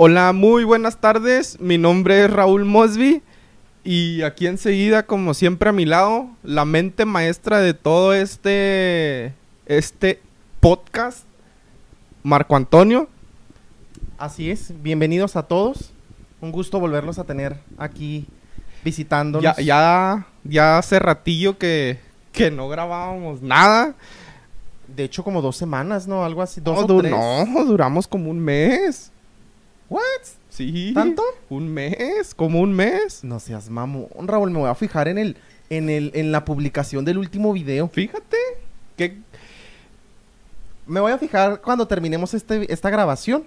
Hola, muy buenas tardes. Mi nombre es Raúl Mosby. Y aquí enseguida, como siempre a mi lado, la mente maestra de todo este, este podcast, Marco Antonio. Así es, bienvenidos a todos. Un gusto volverlos a tener aquí visitándonos. Ya, ya, ya hace ratillo que, que no grabábamos nada. De hecho, como dos semanas, ¿no? Algo así. Dos no, o du- tres. no, duramos como un mes. ¿What? Sí. ¿Tanto? Un mes, como un mes. No seas mamón, Raúl. Me voy a fijar en el, en el, en la publicación del último video. Fíjate. Que Me voy a fijar cuando terminemos este, esta grabación.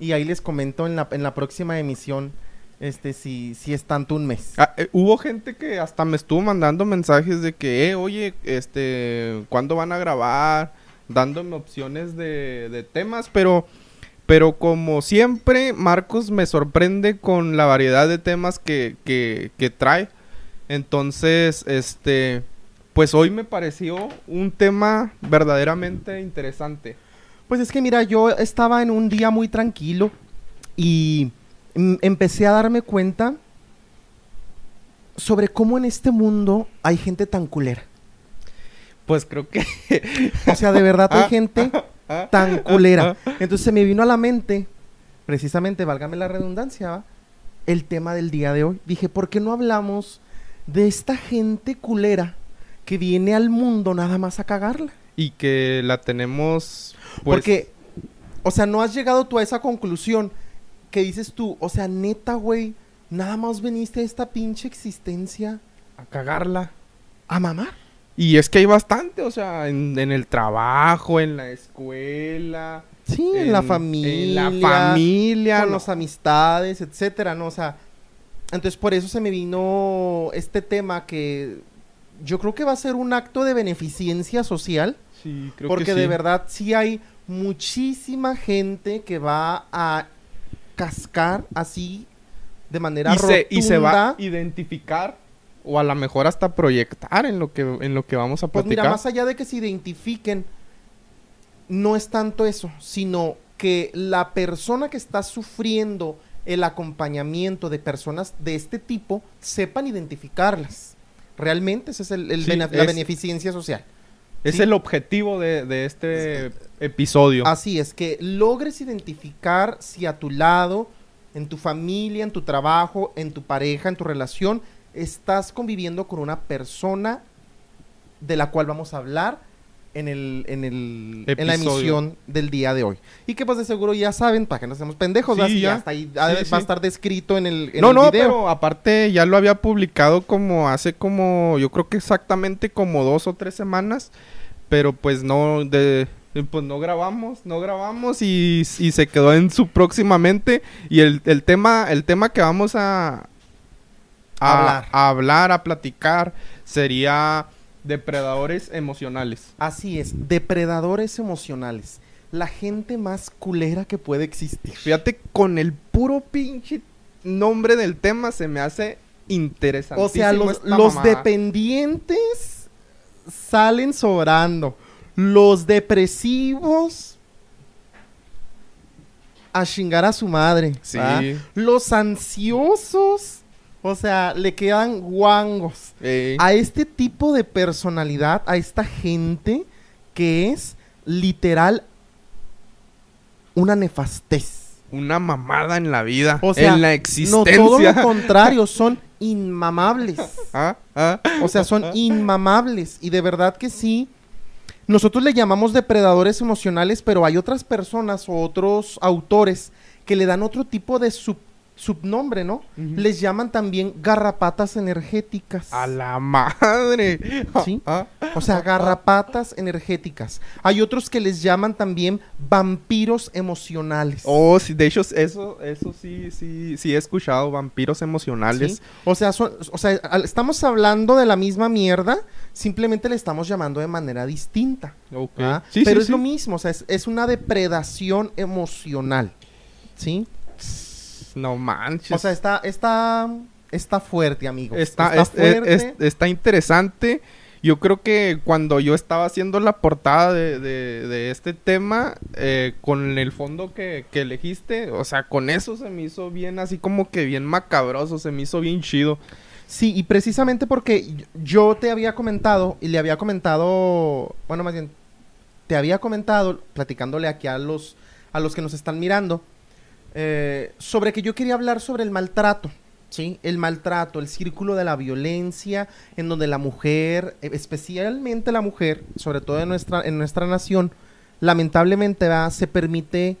Y ahí les comento en la, en la próxima emisión. Este, si, si es tanto un mes. Ah, eh, hubo gente que hasta me estuvo mandando mensajes de que, eh, oye, este, ¿cuándo van a grabar? Dándome opciones de, de temas, pero, pero como siempre, Marcos me sorprende con la variedad de temas que, que, que trae. Entonces, este, pues hoy me pareció un tema verdaderamente interesante. Pues es que mira, yo estaba en un día muy tranquilo y mm, empecé a darme cuenta sobre cómo en este mundo hay gente tan culera. Pues creo que... O sea, de verdad hay gente Ah, tan culera. Entonces se me vino a la mente, precisamente, válgame la redundancia, ¿va? el tema del día de hoy. Dije, ¿por qué no hablamos de esta gente culera que viene al mundo nada más a cagarla? Y que la tenemos... pues, Porque, o sea, no has llegado tú a esa conclusión que dices tú, o sea, neta, güey, nada más veniste a esta pinche existencia a cagarla. a mamar. Y es que hay bastante, o sea, en, en el trabajo, en la escuela. Sí, en, la familia. En la familia. Con no. las amistades, etcétera, ¿no? O sea, entonces por eso se me vino este tema que yo creo que va a ser un acto de beneficencia social. Sí, creo porque que de sí. verdad sí hay muchísima gente que va a cascar así de manera Y se, y se va a rotunda. identificar o a lo mejor hasta proyectar en lo que, en lo que vamos a Pues platicar. mira, más allá de que se identifiquen, no es tanto eso, sino que la persona que está sufriendo el acompañamiento de personas de este tipo sepan identificarlas. Realmente ese es el, el Sí, bene- la beneficencia social. es sí. el objetivo de, de este episodio. Así es, que logres identificar si a tu lado, en tu familia, en tu trabajo, en tu pareja, en tu relación, estás conviviendo con una persona de la cual vamos a hablar en, el, en, el, en la emisión del día de hoy. Y que pues de seguro ya saben, para que no seamos pendejos, ya. hasta ahí Sí, va sí. a estar descrito en el, en no, el no, video. pero aparte ya lo había publicado como hace como, yo creo que exactamente como dos o tres semanas, pero pues no, de, pues no grabamos, no grabamos y, y se quedó en su próximamente y el, el tema, el tema que vamos a, a Hablar. a hablar, a platicar sería depredadores emocionales. Así es, depredadores emocionales. La gente más culera que puede existir. Fíjate, con el puro pinche nombre del tema se me hace interesante. O sea, los, los dependientes salen sobrando. Los depresivos a chingar a su madre. Los ansiosos, o sea, le quedan guangos. Eh, A este tipo de personalidad, a esta gente que es literal una nefastez. una mamada en la vida, O sea, en la No, existencia. todo lo contrario, son inmamables. Ah, ah. O sea, son inmamables. Y de verdad que sí. Nosotros le llamamos depredadores emocionales, pero hay otras personas o otros autores que le dan otro tipo de sub- subnombre, ¿no? Les llaman también garrapatas energéticas. A la madre. Sí. Ah, O sea, garrapatas energéticas. Hay otros que les llaman también vampiros emocionales. Oh, sí, de hecho, eso, eso sí, sí, sí he escuchado, vampiros emocionales. ¿sí? O sea, son- o sea, estamos hablando de la misma mierda, simplemente le estamos llamando de manera distinta. Sí, Pero sí, es lo mismo, o sea, es, es una depredación emocional. ¿Sí? No manches. O sea, está, está, está fuerte, amigo. está, es- es- fuerte. es- está interesante Yo creo que cuando yo estaba haciendo la portada de, de- de este tema, eh, con el fondo que, que elegiste, o sea, con eso se me hizo bien, así como que bien macabroso, se me hizo bien chido. Sí, y precisamente porque yo- yo te había comentado y le había comentado, bueno, más bien, te había comentado, platicándole aquí a los, a los que nos están mirando, eh, sobre que yo quería hablar sobre el maltrato, ¿sí? El maltrato, el círculo de la violencia, en donde la mujer, eh, especialmente la mujer, sobre todo en nuestra, en nuestra nación, lamentablemente ¿verdad? se permite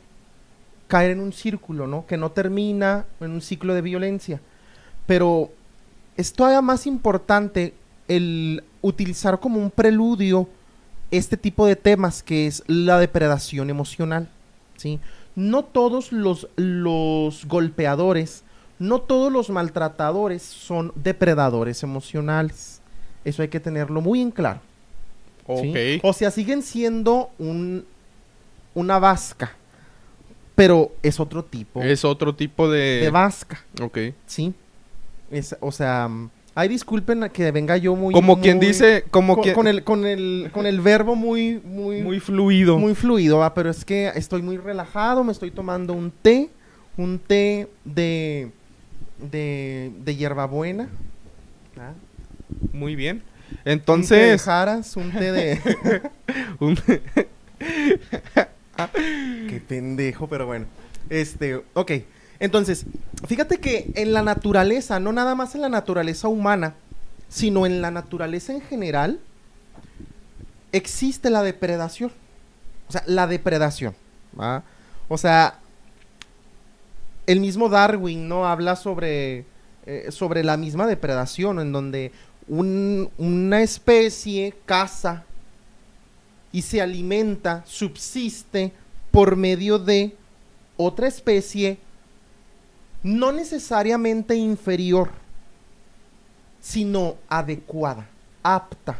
caer en un círculo, ¿no? Que no termina en un ciclo de violencia. Pero es todavía más importante el utilizar como un preludio este tipo de temas que es la depredación emocional, ¿sí? No todos los, los golpeadores, no todos los maltratadores son depredadores emocionales. Eso hay que tenerlo muy en claro. O sea, siguen siendo un, una vasca, pero es otro tipo Es otro tipo de... de vasca. ok. Sí. Es, o sea, ay, disculpen que venga yo muy... Como quien dice, como con, quien... con el, con, el, con el verbo muy, muy, Muy muy, fluido. fluido, ¿va? pero es que estoy muy relajado, me estoy tomando un té, un té de, de, de hierbabuena. ¿ah? Muy bien. un té de Entonces... jaras, un té de... un- Qué pendejo, pero bueno. Este, ok. Entonces, fíjate que en la naturaleza, no nada más en la naturaleza humana, sino en la naturaleza en general, existe la depredación. O sea, la depredación. O sea, el mismo Darwin no habla sobre, eh, sobre la misma depredación, en donde un- una especie caza y se alimenta, subsiste por medio de otra especie no necesariamente inferior, sino adecuada, apta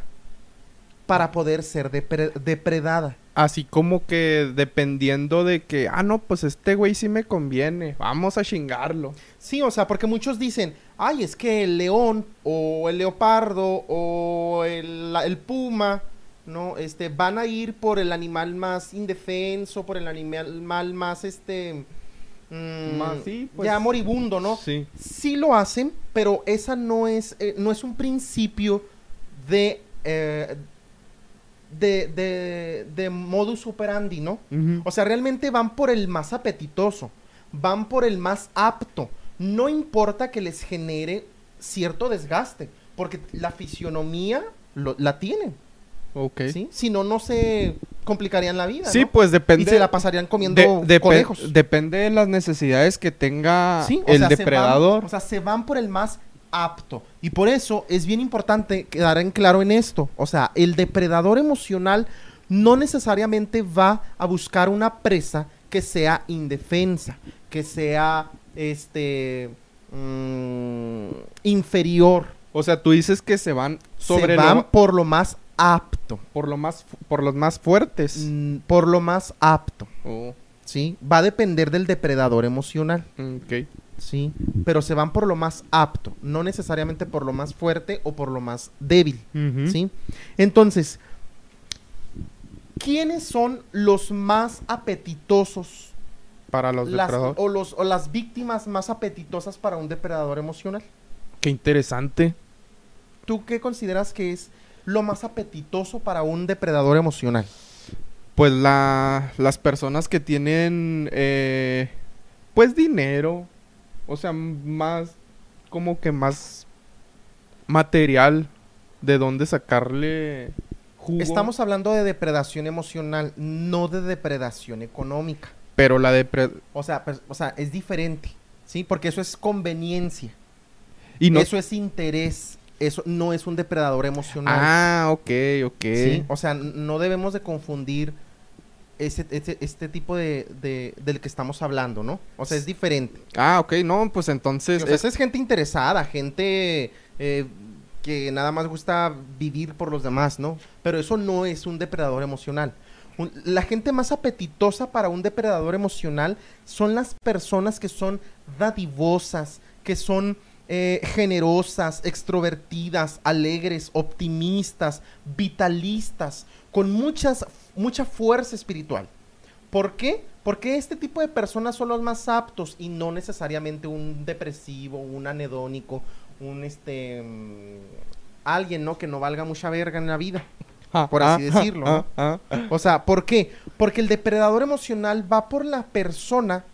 para poder ser depre- depredada. Así como que dependiendo de que, ah, no, pues este güey sí me conviene, vamos a chingarlo. Sí, o sea, porque muchos dicen, ay, es que el león o el leopardo o el, el puma, ¿no? Este, van a ir por el animal más indefenso, por el animal mal más, este, mm, Más, sí, pues, ya moribundo, ¿no? Sí. Sí lo hacen, pero esa no es, eh, no es un principio de, eh, de, de, de modus operandi, ¿no? O sea, realmente van por el más apetitoso, van por el más apto. No importa que les genere cierto desgaste, porque la fisionomía lo- la tienen, Ok. ¿sí? Si no, no se complicarían la vida, Sí, ¿no? pues Y depende. se la pasarían comiendo de- depe- conejos. Depende de las necesidades que tenga Sí, el sea, se depredador. van- o sea, se van por el más apto. Y por eso es bien importante quedar en claro en esto. O sea, el depredador emocional no necesariamente va a buscar una presa que sea indefensa, que sea este mm, inferior. o sea, tú dices que se van sobre se van lo- por lo más apto. por lo más por los más fuertes. mm, por lo más apto. Oh, ¿Sí? Va a depender del depredador emocional. ok. Sí, pero se van por lo más apto, no necesariamente por lo más fuerte o por lo más débil. ¿sí? Entonces, ¿quiénes son los más apetitosos Para los las- depredadores. o, los, o las víctimas más apetitosas para un depredador emocional? Qué interesante. ¿Tú qué consideras que es lo más apetitoso para un depredador emocional? Pues la, las personas que tienen, eh, pues dinero, o sea, más, como que más material de dónde sacarle jugo. Estamos hablando de depredación emocional, no de depredación económica. Pero la depre... O sea, pues, o sea, es diferente, ¿sí? Porque eso es conveniencia. Y no... Eso es interés. Eso no es un depredador emocional. Ah, ok, ok. ¿sí? O sea, no debemos de confundir ese, ese- este tipo de, de- del que estamos hablando, ¿no? O sea, es diferente. Ah, ok, no, pues entonces... O sea, es- esa es gente interesada, gente eh, que nada más gusta vivir por los demás, ¿no? Pero eso no es un depredador emocional. Un- la gente más apetitosa para un depredador emocional son las personas que son dadivosas, que son eh, generosas, extrovertidas, alegres, optimistas, vitalistas, con muchas, mucha fuerza espiritual. ¿Por qué? Porque este tipo de personas son los más aptos y no necesariamente un depresivo, un anedónico, un este mm, alguien, ¿no? Que no valga mucha verga en la vida. Por así decirlo, ¿no? O sea, ¿por qué? Porque el depredador emocional va por la persona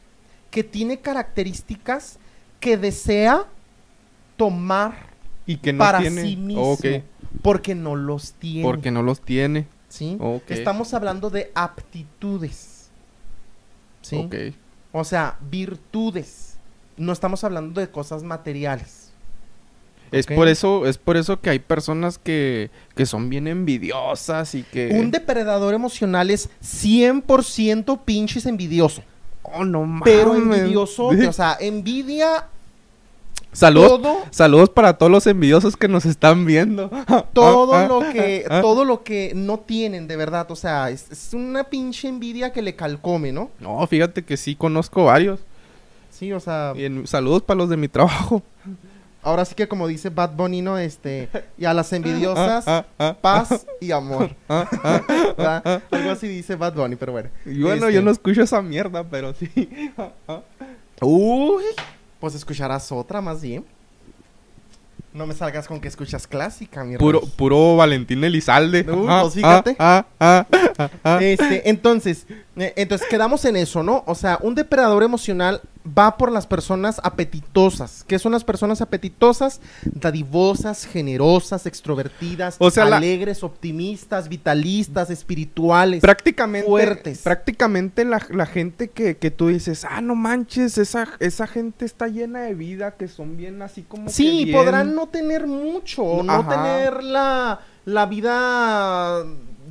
que tiene características que desea tomar Y que no para tiene. sí mismo. Porque no los tiene. Porque no los tiene. ¿sí? Estamos hablando de aptitudes. ¿Sí? Ok. O sea, virtudes. No estamos hablando de cosas materiales. Es por eso, es por eso que hay personas que, que son bien envidiosas y que. Un depredador emocional es 100% pinches envidioso. Oh, no mames. Pero envidioso, o sea, envidia Saludos, todo, saludos para todos los envidiosos que nos están viendo. todo Ah, lo ah, que, ah. todo lo que no tienen, de verdad. O sea, es, es una pinche envidia que le calcome, ¿no? No, fíjate que sí conozco varios. Sí, o sea, Y en- saludos para los de mi trabajo. ahora sí que como dice Bad Bunny, ¿no? Este, y a las envidiosas, paz y amor. Algo así dice Bad Bunny, pero bueno. Y bueno, Este, yo no escucho esa mierda, pero sí. Uy, pues escucharás otra más bien. No me salgas con que escuchas clásica, mi Puro, rey. puro Valentín Elizalde. Uh, Ah, pues fíjate. ah, ah, ah, ah. Este, entonces, eh, entonces quedamos en eso, ¿no? O sea, un depredador emocional va por las personas apetitosas. ¿Qué son las personas apetitosas? Dadivosas, generosas, extrovertidas, O sea, la- alegres, optimistas, vitalistas, espirituales. prácticamente, fuertes. prácticamente la, la gente que, que tú dices, ah, no manches, esa, esa gente está llena de vida, que son bien así como que Sí, bien- podrán no tener mucho, no Ajá. tener la, la vida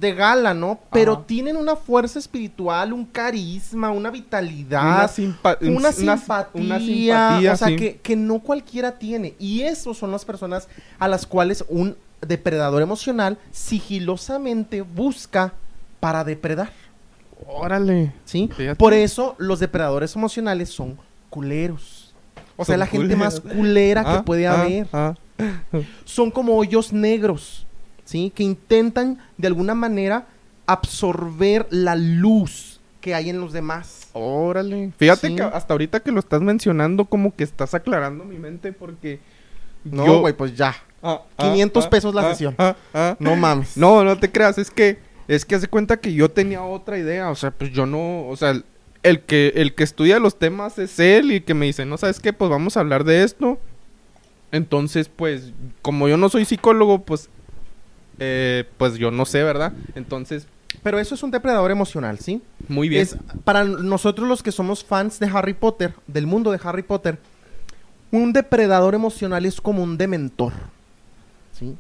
de gala, ¿no? Pero Ajá. tienen una fuerza espiritual, un carisma, una vitalidad, una, simpa- una simpatía, una simpatía, o sea, sí. que, que no cualquiera tiene. Y esos son las personas a las cuales un depredador emocional sigilosamente busca para depredar, Órale. ¿sí? Fíjate. Por eso los depredadores emocionales son culeros. O sea, la gente más culera que Ah, puede ah, haber. ah. Son como hoyos negros, ¿sí? Que intentan de alguna manera absorber la luz que hay en los demás. Órale. Fíjate Sí. que hasta ahorita que lo estás mencionando, como que estás aclarando mi mente porque. No, yo- güey, pues ya. Ah, ah, 500 ah, pesos la ah, sesión. ah, ah. No mames. No, no te creas, es que es que hace cuenta que yo tenía otra idea, o sea, pues yo no, o sea, el, el que el que estudia los temas es él y que me dice, "No sabes qué, pues vamos a hablar de esto." Entonces, pues como yo no soy psicólogo, pues eh, pues yo no sé, ¿verdad? Entonces, Pero eso es un depredador emocional, ¿sí? muy bien. Es, para nosotros los que somos fans de Harry Potter, del mundo de Harry Potter, un depredador emocional es como un dementor. ¿Sí?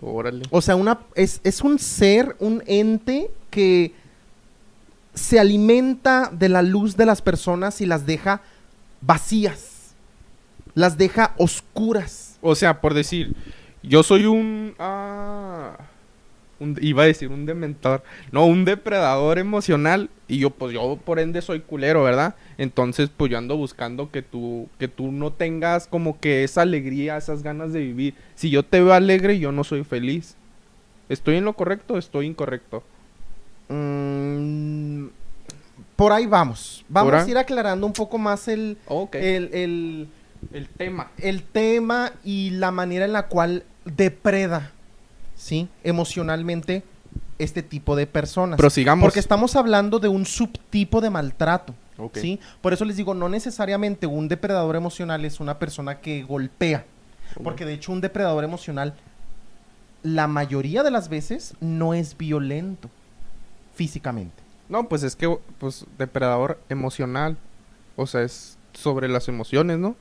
Órale. O sea, una, es, es un ser, un ente que se alimenta de la luz de las personas y las deja vacías. Las deja oscuras. O sea, por decir, yo soy un ah un- iba a decir un dementor, no, un depredador emocional y yo pues yo por ende soy culero, ¿verdad? Entonces, pues yo ando buscando que tú que tú no tengas como que esa alegría, esas ganas de vivir. Si yo te veo alegre, yo no soy feliz. ¿Estoy en lo correcto o estoy incorrecto? Mm, por ahí vamos. Vamos ¿Por a ir aclarando un poco más el, el, el- el tema. el tema y la manera en la cual depreda, ¿sí? Emocionalmente este tipo de personas. Prosigamos. Porque estamos hablando de un subtipo de maltrato. ¿sí? Por eso les digo, no necesariamente un depredador emocional es una persona que golpea. Porque de hecho un depredador emocional, la mayoría de las veces, no es violento físicamente. No, pues es que pues depredador emocional, o sea, es sobre las emociones, ¿no?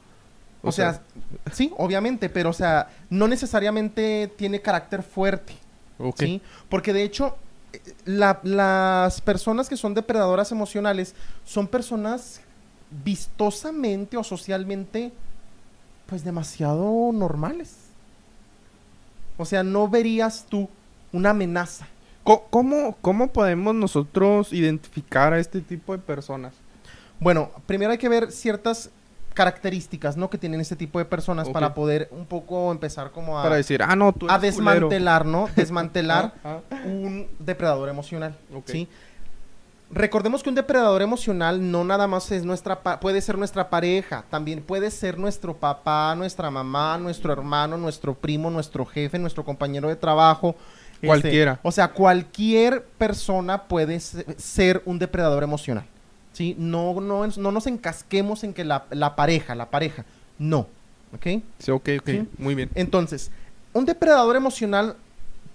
O, sea, sí, obviamente, pero o sea, no necesariamente tiene carácter fuerte. ¿sí? Porque de hecho, la- las personas que son depredadoras emocionales son personas vistosamente o socialmente, pues demasiado normales. O sea, no verías tú una amenaza. ¿Cómo, ¿Cómo podemos nosotros identificar a este tipo de personas? Bueno, primero hay que ver ciertas características, ¿no? Que tienen este tipo de personas para poder un poco empezar como a, Para decir, ah, no, tú a culero. desmantelar, ¿no? Desmantelar Ah, ah. un depredador emocional. ¿sí? Recordemos que un depredador emocional no nada más es nuestra pa- puede ser nuestra pareja, también puede ser nuestro papá, nuestra mamá, nuestro hermano, nuestro primo, nuestro jefe, nuestro compañero de trabajo. este, Cualquiera. o sea, cualquier persona puede se- ser un depredador emocional. ¿Sí? No, no, no nos encasquemos en que la, la pareja, la pareja. No. ¿Ok? Sí, ok, ok. Sí. Muy bien. Entonces, un depredador emocional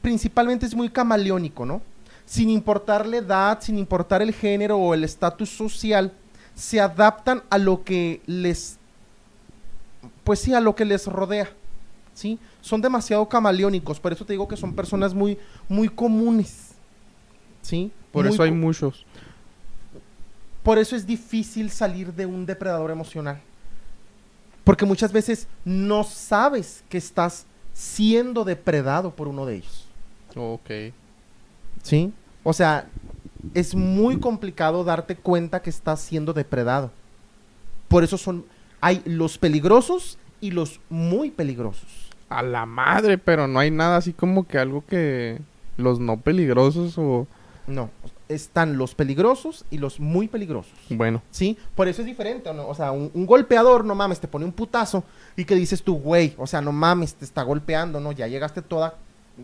principalmente es muy camaleónico, ¿no? Sin importar la edad, sin importar el género o el estatus social, se adaptan a lo que les, pues sí, a lo que les rodea, ¿sí? Son demasiado camaleónicos, por eso te digo que son personas muy, muy comunes, ¿sí? Por Muy eso hay muchos. Por eso es difícil salir de un depredador emocional. Porque muchas veces no sabes que estás siendo depredado por uno de ellos. Ok. ¿Sí? O sea, es muy complicado darte cuenta que estás siendo depredado. Por eso son hay los peligrosos y los muy peligrosos. A la madre, pero no hay nada así como que algo que los no peligrosos o No, están los peligrosos y los muy peligrosos. bueno, ¿Sí? Por eso es diferente, ¿o ¿no? O sea, un, un golpeador, no mames, te pone un putazo y que dices tú, güey, o sea, no mames, te está golpeando, ¿no? Ya llegaste toda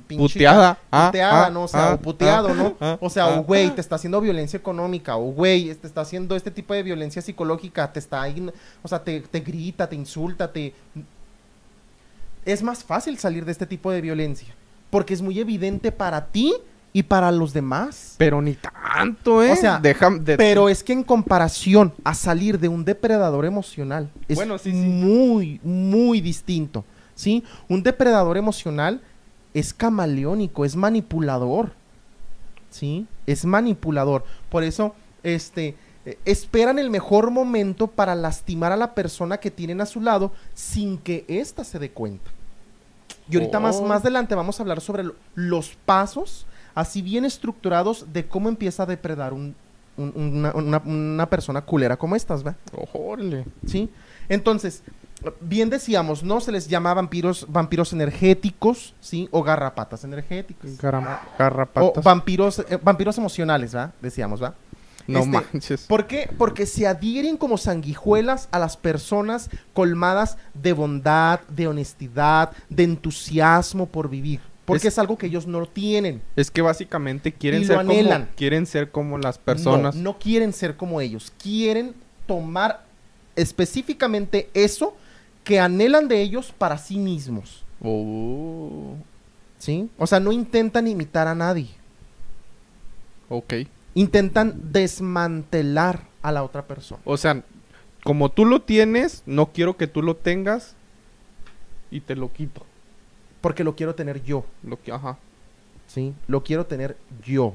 pinche Puteada. Ah, puteada, ah, ¿no? O sea, ah, o puteado, ¿no? ah, o sea, o güey, te está haciendo violencia económica, o güey, te está haciendo este tipo de violencia psicológica, te está ahí, o sea, te, te grita, te insulta, te... Es más fácil salir de este tipo de violencia, porque es muy evidente para ti y para los demás. pero ni tanto, ¿eh? O sea, Deja de Pero es que en comparación a salir de un depredador emocional, es Bueno, sí, sí. muy, muy distinto. ¿Sí? Un depredador emocional es camaleónico, es manipulador. ¿Sí? Es manipulador. Por eso, este, eh, esperan el mejor momento para lastimar a la persona que tienen a su lado sin que ésta se dé cuenta. Y ahorita más, Oh. más adelante vamos a hablar sobre lo- los pasos, así bien estructurados, de cómo empieza a depredar un- un- una, una- una persona culera como estas, ¿va? Ojole. ¿Sí? Entonces, bien decíamos, ¿no? Se les llama vampiros, vampiros energéticos, ¿sí? O garrapatas energéticas. Garra- O garrapatas. vampiros, eh, vampiros emocionales, ¿va? Decíamos, ¿va? no este, manches. ¿Por qué? Porque se adhieren como sanguijuelas a las personas colmadas de bondad, de honestidad, de entusiasmo por vivir. Porque es, Es- algo que ellos no tienen. Es que básicamente quieren ser como quieren ser como las personas. No, no quieren ser como ellos. Quieren tomar específicamente eso que anhelan de ellos para sí mismos. Oh, ¿Sí? O sea, no intentan imitar a nadie. ok. Intentan desmantelar a la otra persona. O sea, como tú lo tienes, no quiero que tú lo tengas y te lo quito. Porque lo quiero tener yo. Lo que, ajá. ¿sí? Lo quiero tener yo,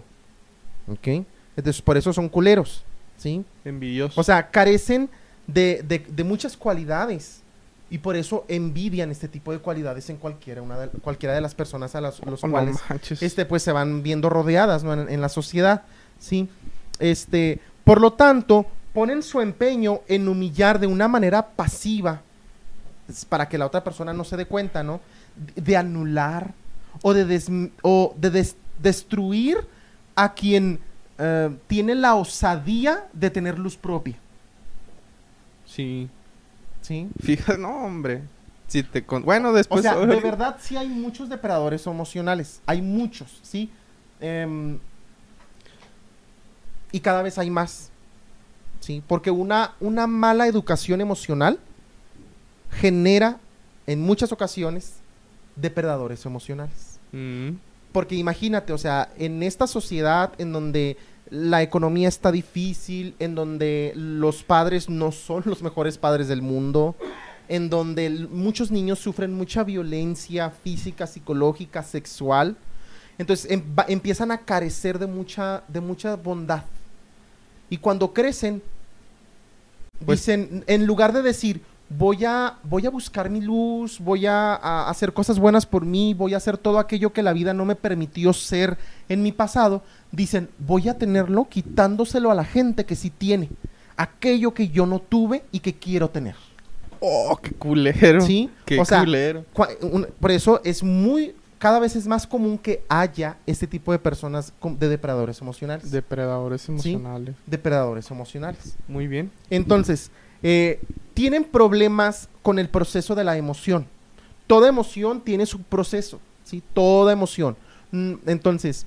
¿ok? Entonces, por eso son culeros, ¿sí? Envidioso. O sea, carecen de, de- de muchas cualidades y por eso envidian este tipo de cualidades en cualquiera, una de, cualquiera de las personas a las los Oh, cuales este, pues, se van viendo rodeadas ¿no? en, en la sociedad, ¿sí? Este, por lo tanto, ponen su empeño en humillar de una manera pasiva es para que la otra persona no se dé cuenta, ¿no? De, anular o de, des- o de des- destruir a quien eh, tiene la osadía de tener luz propia, Sí. ¿sí? Fíjate, no, hombre. Si te con... Bueno, O después... sea, de verdad sí hay muchos depredadores emocionales, hay muchos, ¿sí? Em, y cada vez hay más, ¿sí? Porque una, una mala educación emocional genera en muchas ocasiones depredadores emocionales. Mm, Porque imagínate, o sea, en esta sociedad en donde la economía está difícil, en donde los padres no son los mejores padres del mundo, en donde muchos niños sufren mucha violencia física, psicológica, sexual, entonces em- empiezan a carecer de mucha, de mucha bondad. Y cuando crecen, Pues- dicen, en lugar de decir, voy a, voy a buscar mi luz, voy a, a hacer cosas buenas por mí, voy a hacer todo aquello que la vida no me permitió ser en mi pasado, dicen, voy a tenerlo quitándoselo a la gente que sí tiene, aquello que yo no tuve y que quiero tener. Oh, qué culero. ¿Sí? Qué o sea, culero. un- por eso es muy, cada vez es más común que haya este tipo de personas de depredadores emocionales. Depredadores emocionales. depredadores emocionales. Muy bien. Entonces, eh, tienen problemas con el proceso de la emoción. Toda emoción tiene su proceso, ¿sí? Toda emoción. Mm, Entonces,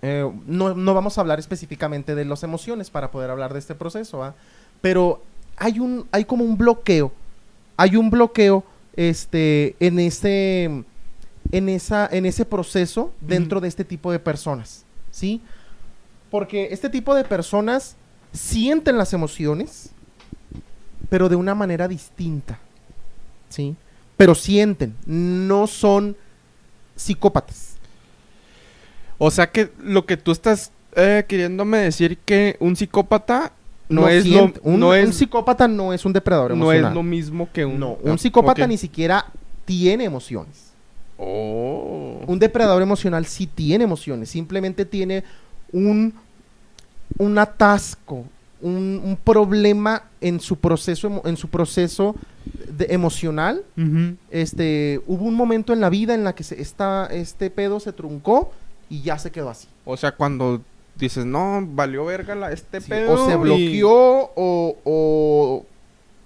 eh, no, no vamos a hablar específicamente de las emociones para poder hablar de este proceso, ¿va? Pero hay un, hay como un bloqueo. Hay un bloqueo este, en ese, en esa, en ese proceso dentro de este tipo de personas, ¿sí? Porque este tipo de personas sienten las emociones, pero de una manera distinta, ¿sí? Pero sienten, no son psicópatas. O sea que lo que tú estás eh, queriéndome decir que un psicópata no, es siente- lo un, no un es psicópata no es un depredador no es emocional. lo mismo que un No, Ah, un psicópata ni siquiera tiene emociones. Oh. Un depredador emocional sí tiene emociones, simplemente tiene un, un atasco, un, un problema en su proceso, en su proceso de- emocional. Este, hubo un momento en la vida en la que se, esta, este pedo se truncó y ya se quedó así. O sea, cuando dices, "No, valió verga la, este Sí, pedo." o se y- bloqueó o, o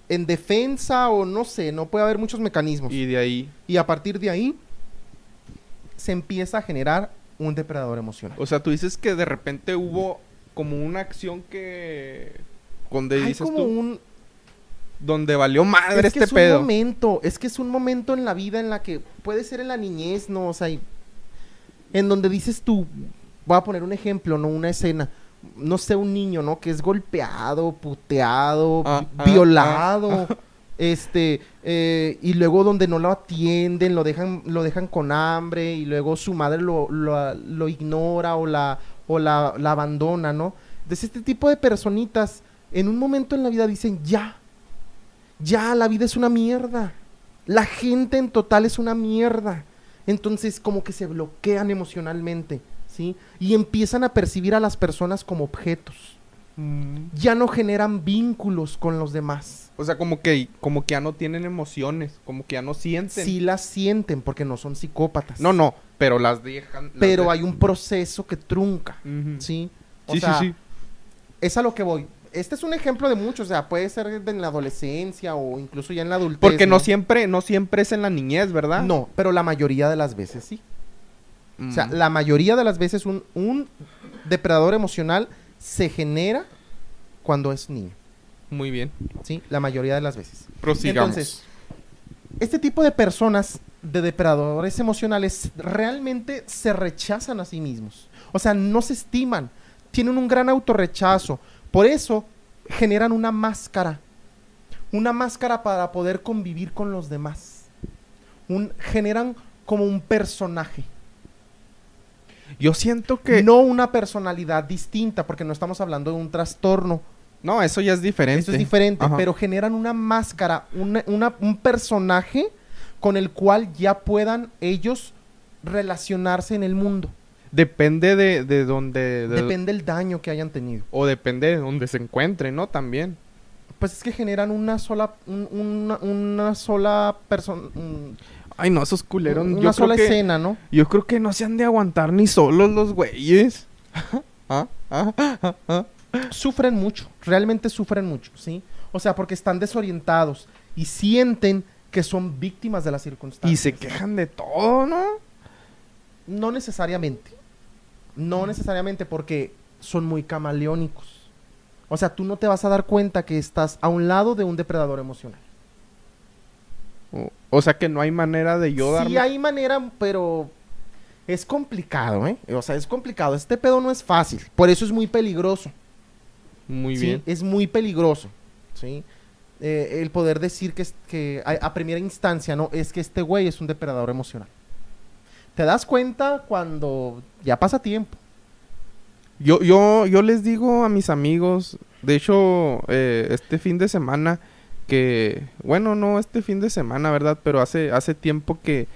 en defensa o no sé, no puede haber muchos mecanismos. y de ahí, Y a partir de ahí se empieza a generar un depredador emocional. o sea, tú dices que de repente hubo como una acción que donde Hay dices como tú un donde valió madre es que este es pedo. un momento, es que es un momento en la vida en la que puede ser en la niñez, no, o sea, y- en donde dices tú, voy a poner un ejemplo, no una escena, no sé, un niño, ¿no? Que es golpeado, puteado, Ah, ah, violado, este, eh, y luego donde no lo atienden, lo dejan, lo dejan con hambre, y luego su madre lo, lo, lo ignora o la, o la, la abandona, ¿no? Entonces este tipo de personitas, en un momento en la vida dicen, ya, ya la vida es una mierda. La gente en total es una mierda. Entonces como que se bloquean emocionalmente, ¿sí? Y empiezan a percibir a las personas como objetos. Mm. Ya no generan vínculos con los demás. O sea, como que como que ya no tienen emociones, como que ya no sienten. Sí las sienten porque no son psicópatas. No, no, pero las dejan. las Pero de- hay un proceso que trunca. ¿sí? O Sí, sea, sí, sí. Es a lo que voy. Este es un ejemplo de muchos, o sea, puede ser en la adolescencia o incluso ya en la adultez. Porque no siempre no siempre es en la niñez, ¿verdad? No, pero la mayoría de las veces sí. Mm. O sea, la mayoría de las veces un, un depredador emocional se genera cuando es niño, Muy bien. ¿sí? La mayoría de las veces. Prosigamos. Entonces, este tipo de personas, de depredadores emocionales, realmente se rechazan a sí mismos. O sea, no se estiman, tienen un gran autorrechazo. Por eso generan una máscara. Una máscara para poder convivir con los demás. Un, generan como un personaje. Yo siento que No una personalidad distinta, porque no estamos hablando de un trastorno. no, eso ya es diferente. Eso es diferente, Ajá. pero generan una máscara, una- una- un personaje con el cual ya puedan ellos relacionarse en el mundo. Depende de, de donde de- Depende del daño que hayan tenido. o depende de donde se encuentre, ¿no? También. Pues es que generan una sola, un- una, una sola persona, Ay, no, esos culeros. una yo sola creo que, escena, ¿no? Yo creo que no se han de aguantar ni solos los güeyes. ¿Ah? ¿Ah? ¿Ah? ¿Ah? Sufren mucho, realmente sufren mucho, ¿sí? O sea, porque están desorientados y sienten que son víctimas de las circunstancias. Y se quejan de todo, ¿no? No necesariamente. No necesariamente porque son muy camaleónicos. O sea, tú no te vas a dar cuenta que estás a un lado de un depredador emocional. O, o sea que no hay manera de yo darme. Sí hay manera, pero es complicado, ¿eh? O sea, es complicado. Este pedo no es fácil. Por eso es muy peligroso. Muy ¿sí? bien. Es muy peligroso, ¿sí? Eh, el poder decir que, es- que a, a primera instancia, ¿no? Es que este güey es un depredador emocional. Te das cuenta cuando ya pasa tiempo. Yo, yo, yo les digo a mis amigos, de hecho, eh, este fin de semana, que, bueno, no este fin de semana, ¿verdad? Pero hace, hace tiempo que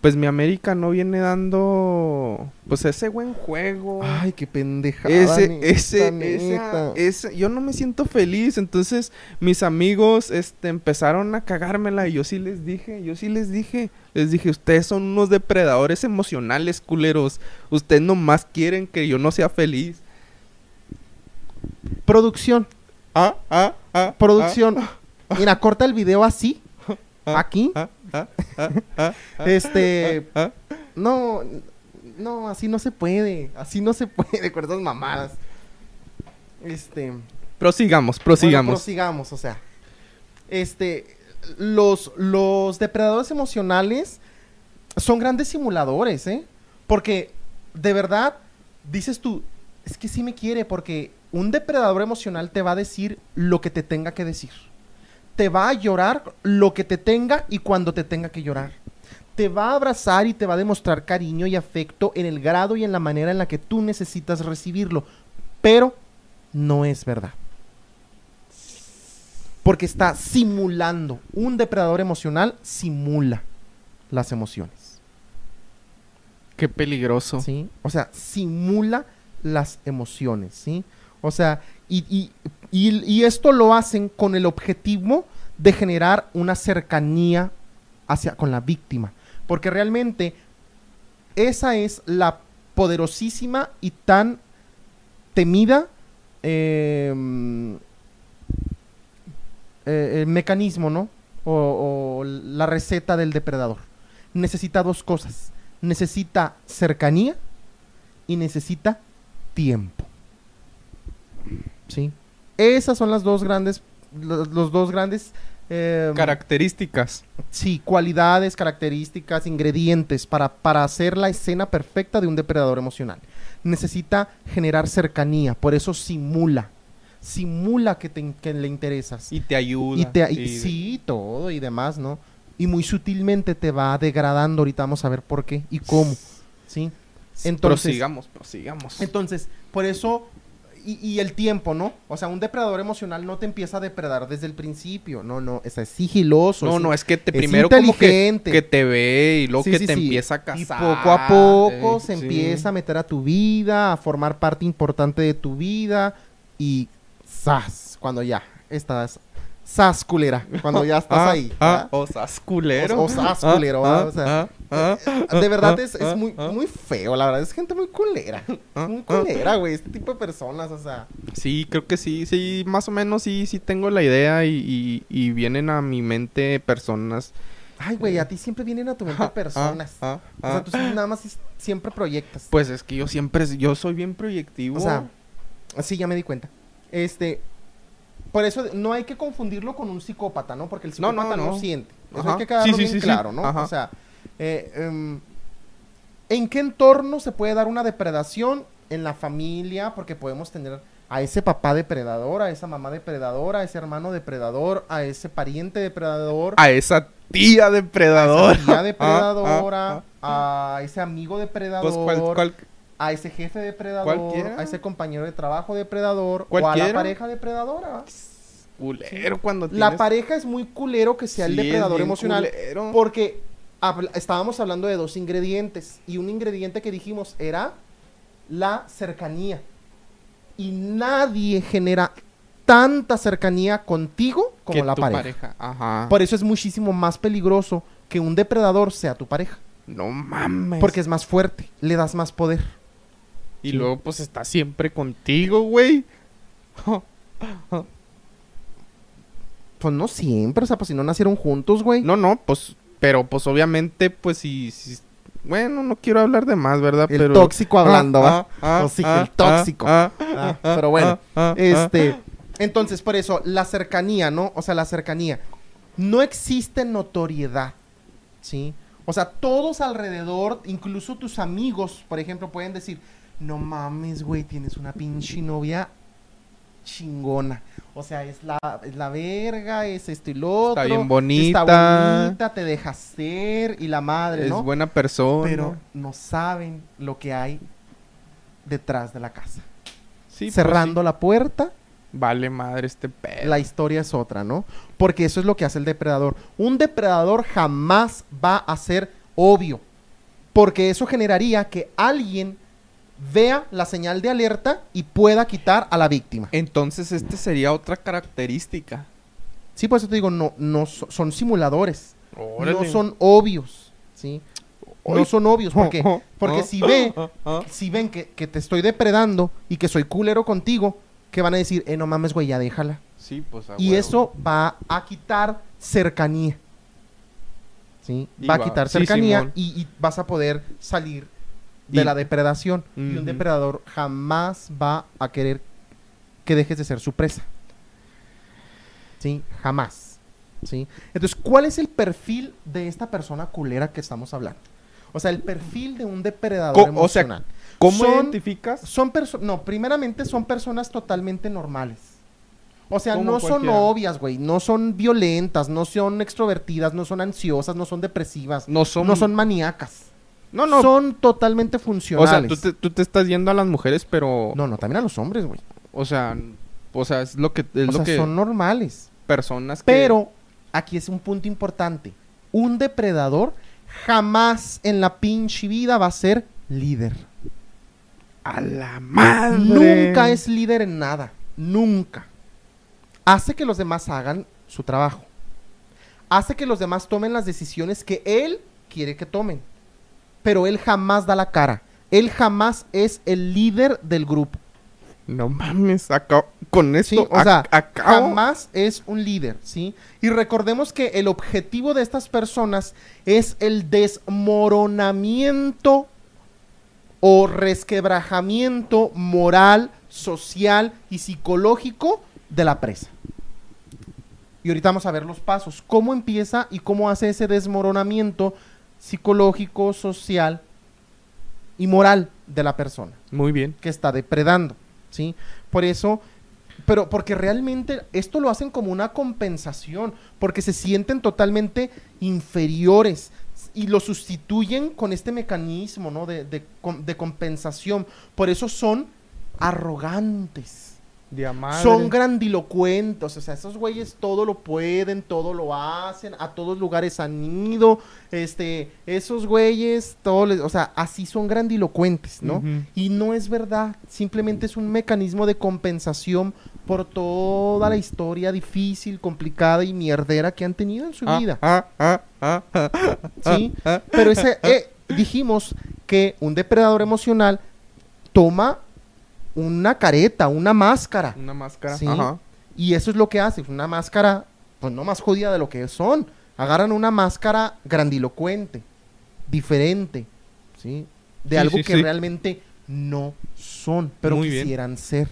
pues mi América no viene dando pues ese buen juego. Ay, qué pendejada. ese, neta, ese, neta. esa- ese- yo no me siento feliz. Entonces, mis amigos, este, empezaron a cagármela y yo sí les dije, yo sí les dije, les dije, ustedes son unos depredadores emocionales, culeros. Ustedes nomás quieren que yo no sea feliz. Producción, Ah, ah, ah. producción. Mira, corta el video así. ah, Aquí. ah, ah, Este. No, no, así no se puede. Así no se puede con esas mamadas. Este. Prosigamos, Bueno, prosigamos. prosigamos, o sea. Este. Los, los depredadores emocionales son grandes simuladores, ¿eh? Porque, de verdad, dices tú, es que sí me quiere, porque un depredador emocional te va a decir lo que te tenga que decir. Te va a llorar lo que te tenga y cuando te tenga que llorar. Te va a abrazar y te va a demostrar cariño y afecto en el grado y en la manera en la que tú necesitas recibirlo. Pero no es verdad. Porque está simulando. Un depredador emocional simula las emociones. Qué peligroso. ¿sí? O sea, simula las emociones, ¿sí? O sea, y, y- y- esto lo hacen con el objetivo de generar una cercanía hacia, con la víctima. Porque realmente esa es la poderosísima y tan temida eh, eh, mecanismo, ¿no? O, o la receta del depredador. Necesita dos cosas. Necesita cercanía y necesita tiempo. ¿Sí? Esas son las dos grandes, los, los dos grandes, eh, Características. sí, cualidades, características, ingredientes para, para hacer la escena perfecta de un depredador emocional. Necesita generar cercanía, por eso simula. Simula que, te, que le interesas. Y te ayuda. Y te, y- y- sí, todo y demás, ¿no? Y muy sutilmente te va degradando. Ahorita vamos a ver por qué y cómo. ¿Sí? Entonces, prosigamos, prosigamos. entonces, por eso. Y, y el tiempo, ¿no? O sea, un depredador emocional no te empieza a depredar desde el principio. No, no. Es, es sigiloso. No, es- no, es que te es primero como que, inteligente. que te ve y luego Sí, que sí, te sí. empieza a Y casar. poco a poco eh, se empieza a meter a tu vida, a formar parte importante de tu vida. Y. ¡Zas! Cuando ya estás. ¡Zas, culera! Cuando ya estás Ah, ahí. Ah, ¿verdad? osas culero. Culero, Ah. O sea, ah, ah, ah, De verdad es, es muy, muy feo, la verdad. Es gente muy culera. Muy culera, güey. Este tipo de personas, o sea. Sí, creo que sí, sí, más o menos sí, sí tengo la idea y, y- y vienen a mi mente personas. Ay, güey, a ti siempre vienen a tu mente personas. O sea, tú nada más siempre proyectas. Pues es que yo siempre, yo soy bien proyectivo. O sea, sí, ya me di cuenta. Este. Por eso no hay que confundirlo con un psicópata, ¿no? Porque el No, no, psicópata no, no. siente. Eso Ajá. hay que quedarlo Sí, sí, bien sí, claro, ¿no? Ajá. O sea, eh, em, ¿en qué entorno se puede dar una depredación? En la familia, porque podemos tener a ese papá depredador, a esa mamá depredadora, a ese hermano depredador, a ese pariente depredador, a esa tía depredadora. a esa tía Ah, depredadora, ah, a ese amigo ah. depredador, Pues, ¿cuál- cuál- a ese jefe depredador, Cualquiera. a ese compañero de trabajo depredador, o a Cualquiera. la pareja depredadora. culero cuando La tienes- pareja es muy culero que sea el Sí, depredador emocional. culero. Porque estábamos hablando de dos ingredientes. Y un ingrediente que dijimos era la cercanía. Y nadie genera tanta cercanía contigo como que la tu pareja. Ajá. Por eso es muchísimo más peligroso que un depredador sea tu pareja. No mames. Porque es más fuerte, le das más poder. Y luego, pues, está siempre contigo, güey. Pues no siempre, o sea, pues si no nacieron juntos, güey. No, no, pues, pero pues obviamente, pues si, si- bueno, no quiero hablar de más, ¿verdad? El pero tóxico hablando, ¿va? ah, Tóxico, el tóxico. ah, Ah, ah, pero bueno, ah, ah, Este, entonces, por eso, la cercanía, ¿no? O sea, la cercanía. No existe notoriedad, ¿sí? O sea, todos alrededor, incluso tus amigos, por ejemplo, pueden decir, no mames, güey, tienes una pinche novia chingona. O sea, es la, es la verga, es esto y lo otro. Está bien bonita. Está bonita, te deja ser y la madre, es ¿no? buena persona. Pero no saben lo que hay detrás de la casa. Sí, pues, Cerrando sí. la puerta, Vale madre este pedo. la historia es otra, ¿no? Porque eso es lo que hace el depredador. Un depredador jamás va a ser obvio. Porque eso generaría que alguien vea la señal de alerta y pueda quitar a la víctima. Entonces, este sería otra característica. Sí, por eso te digo, no, no so- son simuladores. No son obvios. ¿sí? No son obvios. Porque, oh, porque oh, si ve, oh. si ven que, que te estoy depredando y que soy culero contigo, que van a decir, eh, no mames, güey, ya déjala. Sí, pues Y huevo. eso va a quitar cercanía. ¿Sí? Va a quitar cercanía y vas a poder salir de Y- la depredación. Y un depredador jamás va a querer que dejes de ser su presa. ¿Sí? Jamás. ¿Sí? Entonces, ¿cuál es el perfil de esta persona culera que estamos hablando? O sea, el perfil de un depredador Co- o sea, emocional. ¿Cómo son- identificas? Son personas, no, primeramente son personas totalmente normales. O sea, no son obvias, güey. No son violentas, no son extrovertidas, no son ansiosas, no son depresivas, No son... no son maníacas. No, no. Son totalmente o funcionales. sea, tú te, tú te estás yendo a las mujeres, pero... No, no, también a los hombres, güey. O sea, o sea, es lo que... Es O lo sea, que son normales. personas que... Pero aquí es un punto importante. Un depredador jamás en la pinche vida va a ser líder. ¡A la madre! Nunca es líder en nada. Nunca. Hace que los demás hagan su trabajo. Hace que los demás tomen las decisiones que él quiere que tomen. Pero él jamás da la cara. Él jamás es el líder del grupo. No mames, acabo... Con esto... Sí, o sea, ac- acabo... jamás es un líder, ¿sí? Y recordemos que el objetivo de estas personas es el desmoronamiento o resquebrajamiento moral, social y psicológico de la presa. Y ahorita vamos a ver los pasos. ¿Cómo empieza y cómo hace ese desmoronamiento psicológico, social y moral de la persona? Muy bien. que está depredando, ¿sí? Por eso, pero porque realmente esto lo hacen como una compensación, porque se sienten totalmente inferiores y lo sustituyen con este mecanismo, ¿no? De, de de compensación. Por eso son arrogantes. Son grandilocuentes, o sea, esos güeyes todo lo pueden, todo lo hacen, a todos lugares han ido, este, esos güeyes, todo les- o sea, así son grandilocuentes, ¿no? Y no es verdad, simplemente es un mecanismo de compensación por toda la historia difícil, complicada y mierdera que han tenido en su Ah, vida, ah, ah, ah, ah, ¿sí? ah, Pero ese, eh, dijimos que un depredador emocional toma una careta, una máscara. Una máscara. Sí. Ajá. Y eso es lo que hace, una máscara, pues no más jodida de lo que son. Agarran una máscara grandilocuente, diferente, ¿sí? De Sí, algo sí, que realmente no son, pero Muy bien. quisieran ser.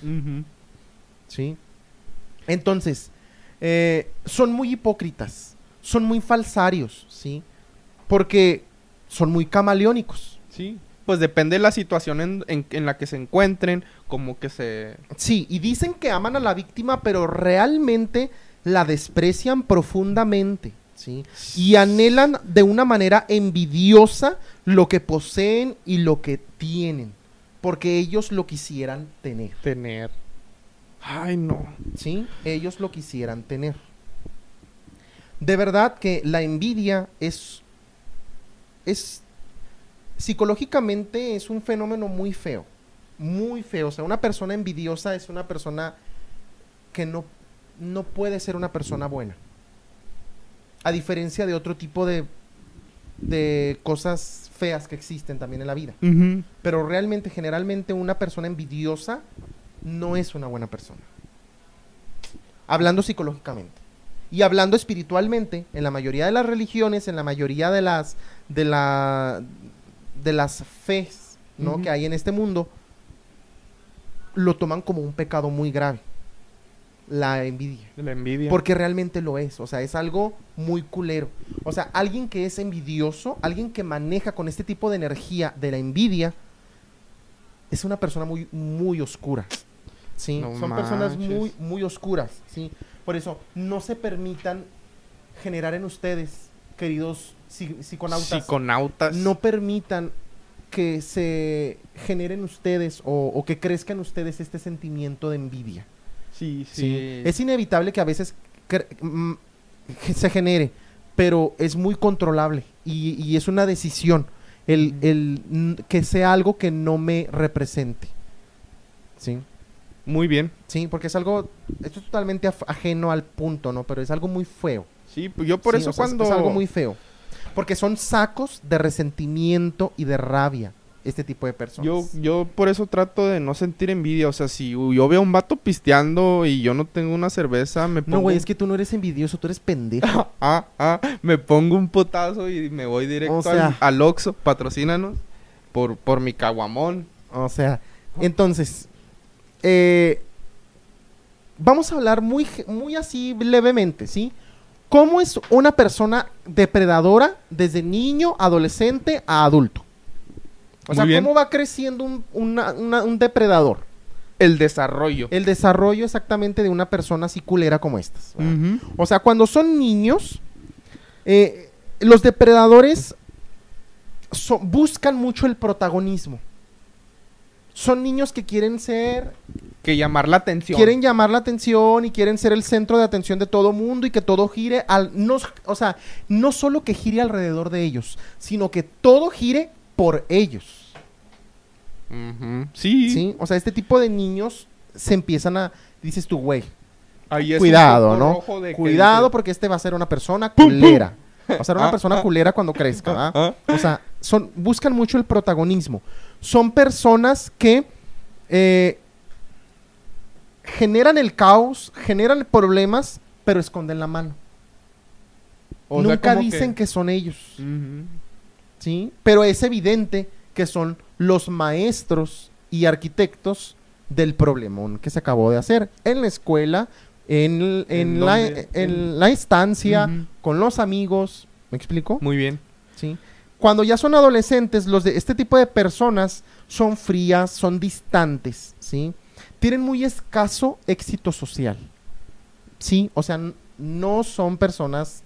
¿sí? Entonces, eh, son muy hipócritas, son muy falsarios, ¿sí? Porque son muy camaleónicos. Sí. Pues depende de la situación en, en- en la que se encuentren, como que se... Sí, y dicen que aman a la víctima, pero realmente la desprecian profundamente, ¿sí? Y anhelan de una manera envidiosa lo que poseen y lo que tienen, porque ellos lo quisieran tener, Tener. Ay, no. ¿sí? Ellos lo quisieran tener. De verdad que la envidia es es psicológicamente es un fenómeno muy feo, muy feo. O sea, una persona envidiosa es una persona que no, no puede ser una persona buena. A diferencia de otro tipo de, de cosas feas que existen también en la vida. Pero realmente, generalmente, una persona envidiosa no es una buena persona. Hablando psicológicamente. Y hablando espiritualmente, en la mayoría de las religiones, en la mayoría de las de la de las fes, ¿no? Que hay en este mundo, lo toman como un pecado muy grave. La envidia. La envidia. Porque realmente lo es, o sea, es algo muy culero. O sea, alguien que es envidioso, alguien que maneja con este tipo de energía de la envidia, es una persona muy, muy oscura. ¿Sí? No Son personas muy, muy oscuras, ¿sí? Por eso, no se permitan generar en ustedes, queridos psiconautas, Psiconautas. no permitan que se generen ustedes o, o que crezca en ustedes este sentimiento de envidia. Sí, sí. Sí. Es inevitable que a veces mm, que se genere, pero es muy controlable y, y es una decisión. el, el que sea algo que no me represente. ¿Sí? Muy bien. Sí, porque es algo, esto es totalmente ajeno al punto, ¿no? Pero es algo muy feo. Sí, pues yo por Sí, eso o sea, es- cuando... Es, algo muy feo. Porque son sacos de resentimiento y de rabia este tipo de personas. Yo, yo por eso trato de no sentir envidia. O sea, si yo veo a un vato pisteando y yo no tengo una cerveza, me pongo... No, güey, es que tú no eres envidioso, tú eres pendejo. Ah, ah, me pongo un potazo y me voy directo O sea- al, al Oxxo, patrocínanos, por, por mi caguamón. O sea, entonces, eh, vamos a hablar muy, muy así levemente, ¿sí? ¿Cómo es una persona depredadora desde niño, adolescente a adulto? O Muy sea, bien. ¿cómo va creciendo un, una- una- un depredador? El desarrollo. El desarrollo exactamente de una persona así culera como estas. ¿verdad? Ujú. O sea, cuando son niños, eh, los depredadores so- buscan mucho el protagonismo. Son niños que quieren ser, Que llamar la atención. quieren llamar la atención y quieren ser el centro de atención de todo mundo y que todo gire al, no, o sea, no solo que gire alrededor de ellos, sino que todo gire por ellos. Sí. ¿Sí? O sea, este tipo de niños se empiezan a, dices tú, güey, Ahí es cuidado, ¿no? Cuidado porque este va a ser una persona culera. Va a ser una Ah, persona ah. culera cuando crezca, ¿verdad? Ah, O sea, son, buscan mucho el protagonismo. Son personas que eh, generan el caos, generan problemas, pero esconden la mano. o sea, Nunca dicen que... son ellos. ¿sí? Pero es evidente que son los maestros y arquitectos del problemón que se acabó de hacer en la escuela, en, en ¿En la, en la con los amigos. ¿Me explico? Muy bien. ¿sí? Cuando ya son adolescentes, los de este tipo de personas son frías, son distantes, ¿sí? Tienen muy escaso éxito social. Sí, o sea, no son personas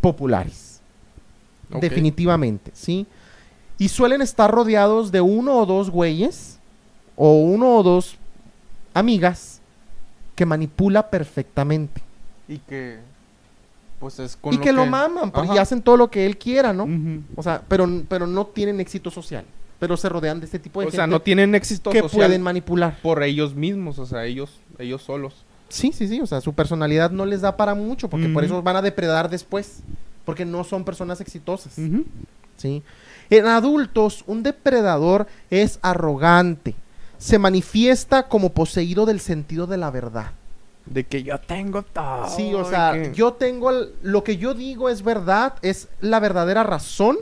populares. Definitivamente, ¿sí? Y suelen estar rodeados de uno o dos güeyes o uno o dos amigas que manipula perfectamente. Y que... Pues es con y que, lo maman por- y hacen todo lo que él quiera, ¿no? O sea, pero, pero no tienen éxito social. Pero se rodean de este tipo de O gente sea, no tienen éxito que social pueden manipular. por ellos mismos. O sea, ellos, ellos solos. Sí, sí, sí. O sea, su personalidad no les da para mucho porque por eso van a depredar después. Porque no son personas exitosas. ¿sí? En adultos, un depredador es arrogante. Se manifiesta como poseído del sentido de la verdad. De que yo tengo todo. Sí, o sea, que- yo tengo el- lo que yo digo es verdad, es la verdadera razón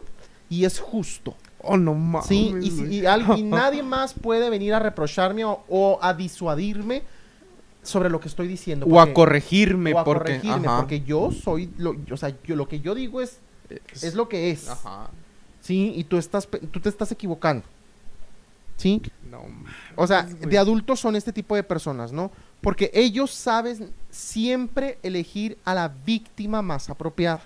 y es justo. Oh, no mames. Sí, y, si- güey. y al- y nadie más puede venir a reprocharme o, o a disuadirme sobre lo que estoy diciendo. O a corregirme, o a porque... corregirme, ajá. porque yo soy, lo, o sea, yo, lo que yo digo es, es lo que es. Ajá. Sí, y tú, estás, tú te estás equivocando. Sí, No mames, o sea, de adultos son este tipo de personas, ¿no? Porque ellos saben siempre elegir a la víctima más apropiada.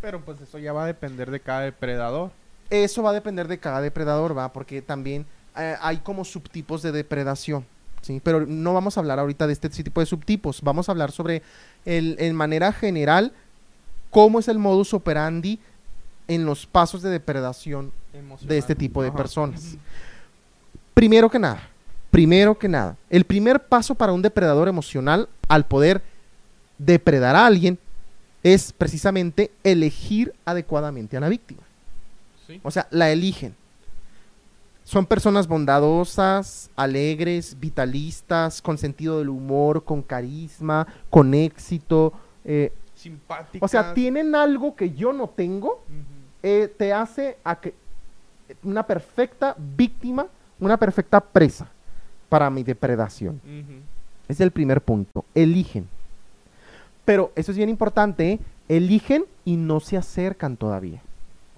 Pero pues eso ya va a depender de cada depredador. Eso va a depender de cada depredador, ¿va? Porque también eh, hay como subtipos de depredación, ¿sí? Pero no vamos a hablar ahorita de este tipo de subtipos. Vamos a hablar sobre, el, en manera general, cómo es el modus operandi en los pasos de depredación de este tipo de Ajá. personas. Primero que nada, primero que nada, el primer paso para un depredador emocional al poder depredar a alguien es precisamente elegir adecuadamente a la víctima. Sí. O sea, la eligen. Son personas bondadosas, alegres, vitalistas, con sentido del humor, con carisma, con éxito. eh, Simpáticas. o sea, tienen algo que yo no tengo, eh, te hace a que una perfecta víctima, una perfecta presa para mi depredación. Es el primer punto. Eligen. Pero eso es bien importante, ¿eh? eligen y no se acercan todavía.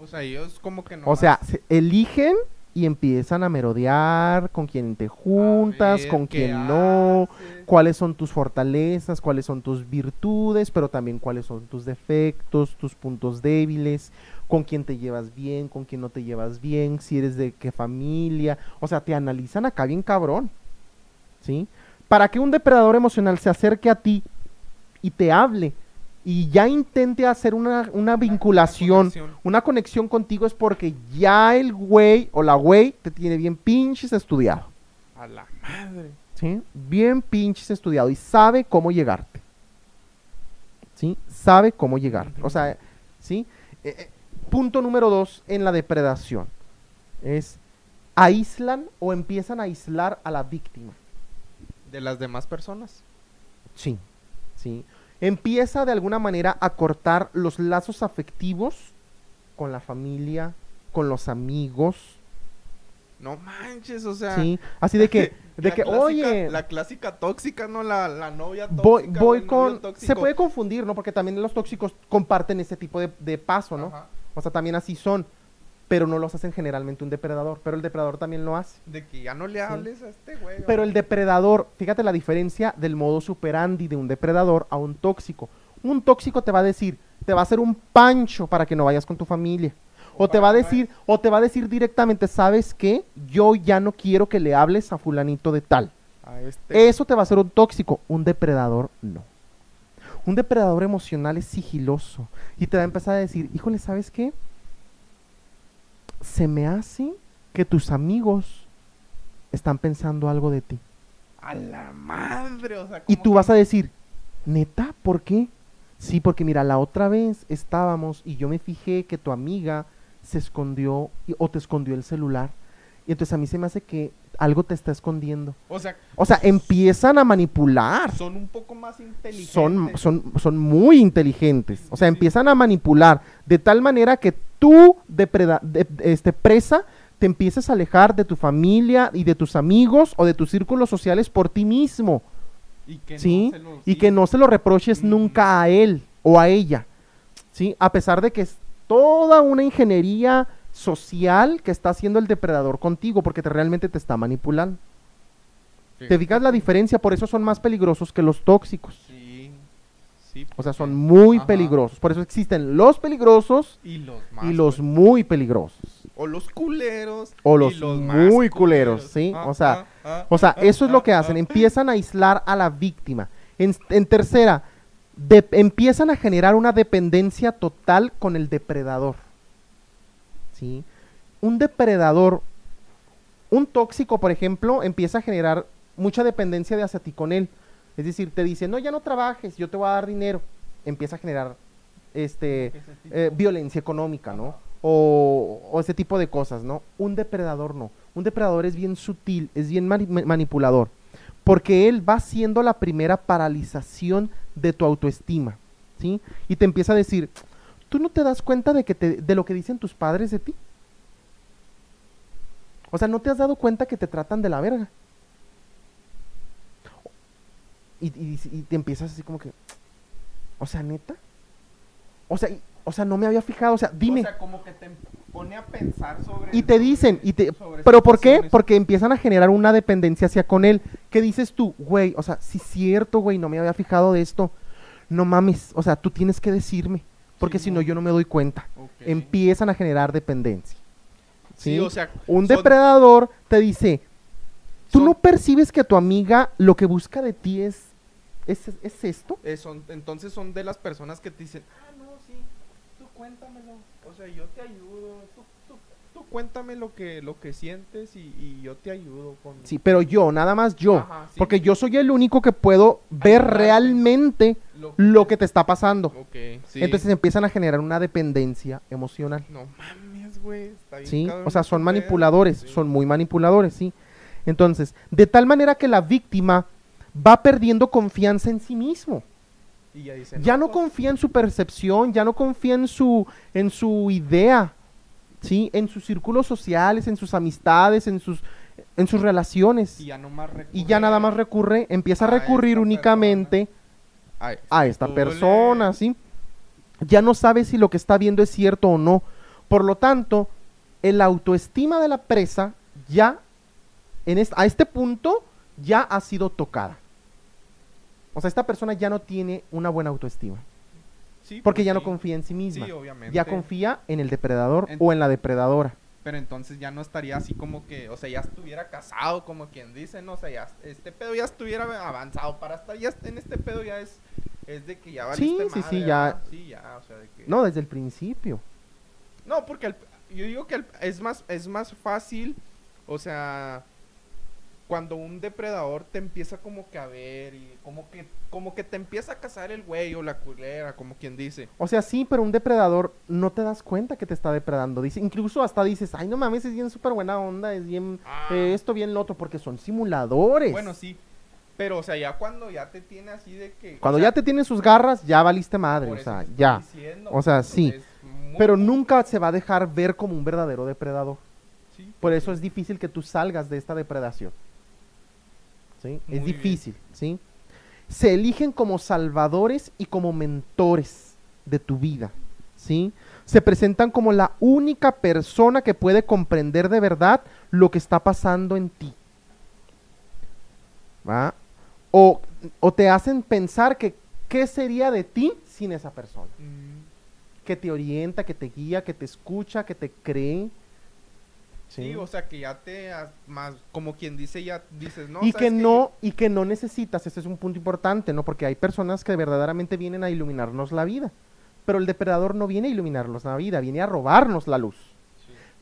O sea, ellos como que no. O sea, se- eligen y empiezan a merodear con quien te juntas, con quien no, cuáles son tus fortalezas, cuáles son tus virtudes, pero también cuáles son tus defectos, tus puntos débiles, con quién te llevas bien, con quién no te llevas bien, si eres de qué familia. O sea, te analizan acá bien cabrón. ¿Sí? Para que un depredador emocional se acerque a ti y te hable y ya intente hacer una, una vinculación, conexión. una conexión contigo es porque ya el güey o la güey te tiene bien pinches estudiado. A la madre. ¿sí? Bien pinches estudiado y sabe cómo llegarte. ¿Sí? Sabe cómo llegarte. O sea, ¿sí? Eh, eh, punto número dos en la depredación es aíslan o empiezan a aislar a la víctima. De las demás personas. Sí, sí. Empieza de alguna manera a cortar los lazos afectivos con la familia, con los amigos, No manches, o sea. ¿sí? Así de que, de que, clásica- oye, La clásica tóxica, ¿no? La, la novia tóxica. voy, con... Se puede confundir, ¿no? Porque también los tóxicos comparten ese tipo de, de paso, ¿no? Ajá. O sea, también así son, pero no los hacen generalmente un depredador, pero el depredador también lo hace. De que ya no le hables a este güey. Pero el depredador, fíjate la diferencia del modo superandi de un depredador a un tóxico. Un tóxico te va a decir, te va a hacer un pancho para que no vayas con tu familia. O te va a decir, o te va a decir directamente, ¿sabes qué? Yo ya no quiero que le hables a fulanito de tal. A este. Eso te va a hacer un tóxico. Un depredador no. Un depredador emocional es sigiloso. Y te va a empezar a decir, híjole, ¿sabes qué? Se me hace que tus amigos están pensando algo de ti. A la madre, o sea. Y tú que- vas a decir, neta, ¿por qué? Sí, porque mira, la otra vez estábamos y yo me fijé que tu amiga se escondió y- o te escondió el celular. Y entonces a mí se me hace que algo te está escondiendo. O sea, O sea, empiezan a manipular. son un poco más inteligentes. Son, son, son muy inteligentes. O sea, Sí. empiezan a manipular de tal manera que tú, depreda- de- este, presa, te empieces a alejar de tu familia y de tus amigos o de tus círculos sociales por ti mismo. Y que ¿sí? no se lo- Y que no se lo reproches nunca a él o a ella, ¿sí? A pesar de que es toda una ingeniería social que está haciendo el depredador contigo porque te, realmente te está manipulando. ¿Te fijas la diferencia? Por eso son más peligrosos que los tóxicos. Sí. Sí. O sea, son muy Ajá. peligrosos. Por eso existen los peligrosos Y los más. y los muy peligrosos. O los culeros. O y los más muy culeros, ¿sí? Ah, O sea, ah, ah, O sea, ah, eso es lo que hacen. Empiezan a aislar a la víctima. En, en tercera, de- empiezan a generar una dependencia total con el depredador. Un depredador, un tóxico, por ejemplo, empieza a generar mucha dependencia de hacia ti con él. Es decir, te dice, no, ya no trabajes, yo te voy a dar dinero. Empieza a generar este, eh, violencia económica, ¿no? O, ese tipo de cosas, ¿no? Un depredador no. Un depredador es bien sutil, es bien mani- ma- manipulador, porque él va siendo la primera paralización de tu autoestima, ¿sí? Y te empieza a decir, ¿tú no te das cuenta de, que te- de lo que dicen tus padres de ti? O sea, ¿no te has dado cuenta que te tratan de la verga? Y, y- y te empiezas así como que, o sea, neta. O sea, y- o sea, no me había fijado, o sea, dime. O sea, como que te pone a pensar sobre. y te dicen, y te, pero ¿por qué? Porque empiezan a generar una dependencia hacia con él. ¿Qué dices tú? Güey, o sea, sí es cierto, güey, no me había fijado de esto. No mames, o sea, tú tienes que decirme, porque Sí, si no yo no me doy cuenta. Empiezan a generar dependencia. Sí, o sea. Un son- depredador te dice, ¿tú son- no percibes que tu amiga lo que busca de ti es, es, es esto? eh, son- entonces son de las personas que te dicen, ah, no, sí, tú cuéntamelo, o sea, yo te ayudo, tú, tú, tú cuéntame lo que, lo que sientes y, y yo te ayudo con... Sí, pero yo, nada más yo. Ajá, sí. Porque yo soy el único que puedo ver realmente lo que te está pasando. Sí. Entonces empiezan a generar una dependencia emocional. No mames, güey, está bien ¿Sí? O sea, ese son manipuladores, sí. son muy manipuladores, ¿sí? Entonces, de tal manera que la víctima va perdiendo confianza en sí mismo. Y ya dicen, Ya no confía en su percepción, ya no confía en su, en su idea, ¿sí? En sus círculos sociales, en sus amistades, en sus, en sus relaciones. Y ya, nomás Y ya nada más recurre, empieza a a recurrir únicamente a esta persona, ¿sí? Ya no sabe si lo que está viendo es cierto o no. Por lo tanto, el autoestima de la presa ya, en est- a este punto, ya ha sido tocada. O sea, esta persona ya no tiene una buena autoestima. Sí, Porque ya no sí. confía en sí misma. Sí, obviamente. ya confía en el depredador o en la depredadora. Pero entonces ya no estaría así como que, o sea, ya estuviera casado, como quien dice, ¿no? O sea, ya este pedo ya estuviera avanzado para estar, ya en este pedo ya es, es de que ya Sí, valiste sí, sí, madre, ya. Sí, ya, o sea, de que... No, desde el principio. No, porque el- yo digo que el- es más es más fácil, o sea, cuando un depredador te empieza como que a ver y como que como que te empieza a cazar el güey o la culera, como quien dice. O sea, sí, pero un depredador no te das cuenta que te está depredando. Dice, incluso hasta dices, ay, no mames, es bien súper buena onda, es bien Ah. eh, esto, bien lo otro, porque son simuladores. Bueno, sí. Pero o sea, ya cuando ya te tiene así de que Cuando o sea, ya te tienen sus garras, ya valiste madre, o sea, ya. diciendo, O sea, sí. muy- Pero nunca se va a dejar ver como un verdadero depredador. sí, Por eso es difícil que tú salgas de esta depredación. Es bien. difícil, ¿sí? Se eligen como salvadores y como mentores de tu vida, ¿sí? Se presentan como la única persona que puede comprender de verdad lo que está pasando en ti. ¿Va? O, o te hacen pensar que qué sería de ti sin esa persona Mm, que te orienta, que te guía, que te escucha, que te cree. Sí, o sea, que ya te más como quien dice ya dices, no, y ¿sabes que no, y que no necesitas, ese es un punto importante, ¿no? Porque hay personas que verdaderamente vienen a iluminarnos la vida. Pero el depredador no viene a iluminarnos la vida, viene a robarnos la luz.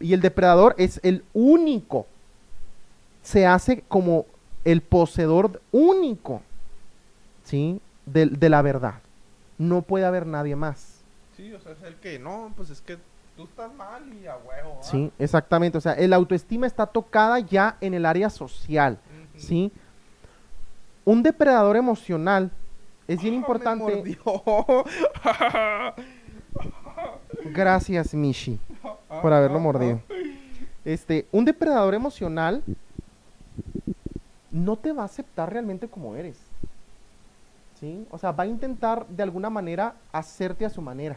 Sí. Y el depredador es el único. Se hace como el poseedor único, ¿sí? De, de la verdad. No puede haber nadie más. Sí, o sea, es el que no, pues es que tú estás mal y a huevo. ¿va? Sí, exactamente. O sea, el autoestima está tocada ya en el área social. ¿sí? Un depredador emocional es bien Ah, me importante. mordió. Gracias, Mishi, por haberlo mordido. Este, un depredador emocional no te va a aceptar realmente como eres. ¿Sí? O sea, va a intentar de alguna manera hacerte a su manera.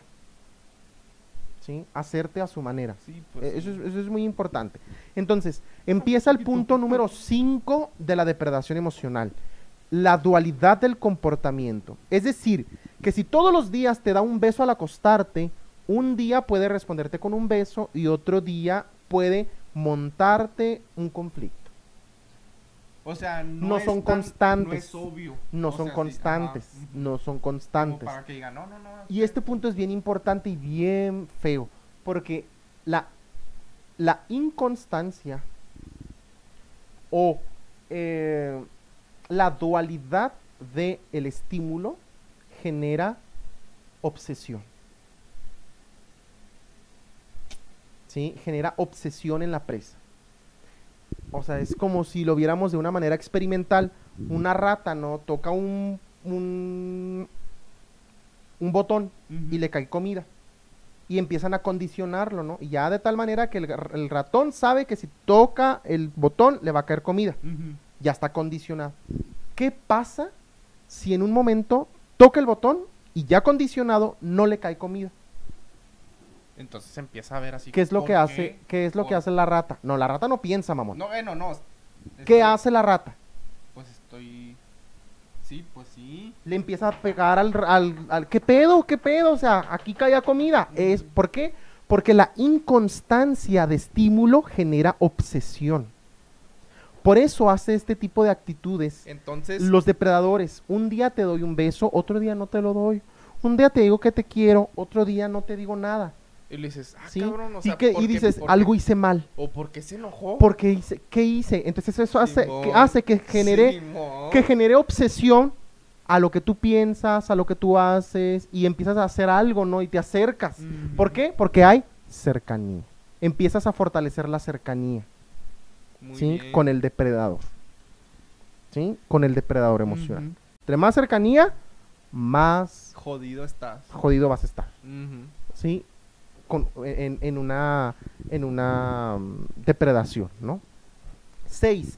¿Sí? Hacerte a su manera. Sí, pues, Eh, Eso sí. es, eso es muy importante. Entonces, empieza el punto número 5 de la depredación emocional. La dualidad del comportamiento. Es decir, que si todos los días te da un beso al acostarte, un día puede responderte con un beso y otro día puede montarte un conflicto. O sea, no, son tan- constantes. No es obvio. No O son sea, constantes. No son constantes. para que digan, no, no, no. Y este punto es bien importante y bien feo, porque la, la inconstancia o eh, la dualidad del estímulo genera obsesión. ¿Sí? Genera obsesión en la presa. O sea, es como si lo viéramos de una manera experimental. Una rata, ¿no? Toca un, un, un botón y le cae comida. Y empiezan a condicionarlo, ¿no? Y ya de tal manera que el, ratón sabe que si toca el botón le va a caer comida. Ya está condicionado. ¿Qué pasa si en un momento toca el botón y ya condicionado no le cae comida? Entonces empieza a ver así. ¿Qué es lo ¿por que hace? ¿Qué es lo que ¿Por- hace la rata? No, la rata no piensa, mamón. No, bueno, no. ¿Qué hace la rata? Pues estoy. Sí, pues sí. le empieza a pegar al, al, al- ¿qué pedo? ¿Qué pedo? O sea, aquí caía comida. Es, ¿Por qué? Porque la inconstancia de estímulo genera obsesión. Por eso hace este tipo de actitudes Entonces. los depredadores. Un día te doy un beso, otro día no te lo doy. Un día te digo que te quiero, otro día no te digo nada. Y le dices, ah, ¿sí? cabrón, o y, sea, que- ¿por y qué- dices, qué- algo hice mal. ¿O por qué se enojó? ¿Por qué hice? ¿Qué hice? Entonces eso hace que, Simón. hace que genere Simón. que genere obsesión a lo que tú piensas, a lo que tú haces y empiezas a hacer algo, ¿no? Y te acercas. ¿Por qué? Porque hay cercanía. Empiezas a fortalecer la cercanía, Muy ¿sí? bien. Con el depredador. ¿Sí? Con el depredador emocional. Entre más cercanía, más Jodido estás. jodido vas a estar. ¿sí? En, una, en una mm, depredación, ¿no? Seis,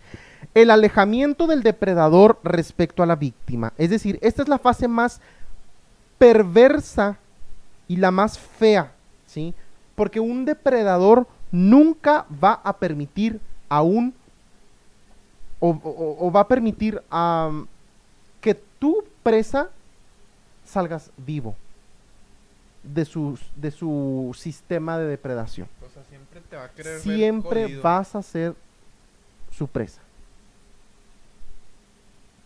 el alejamiento del depredador respecto a la víctima. Es decir, esta es la fase más perversa y la más fea, ¿sí? Porque un depredador nunca va a permitir a un o, va a permitir am, que tu presa salgas vivo de su, de su sistema de depredación. O sea, siempre te va a querer Siempre vas a ser su presa.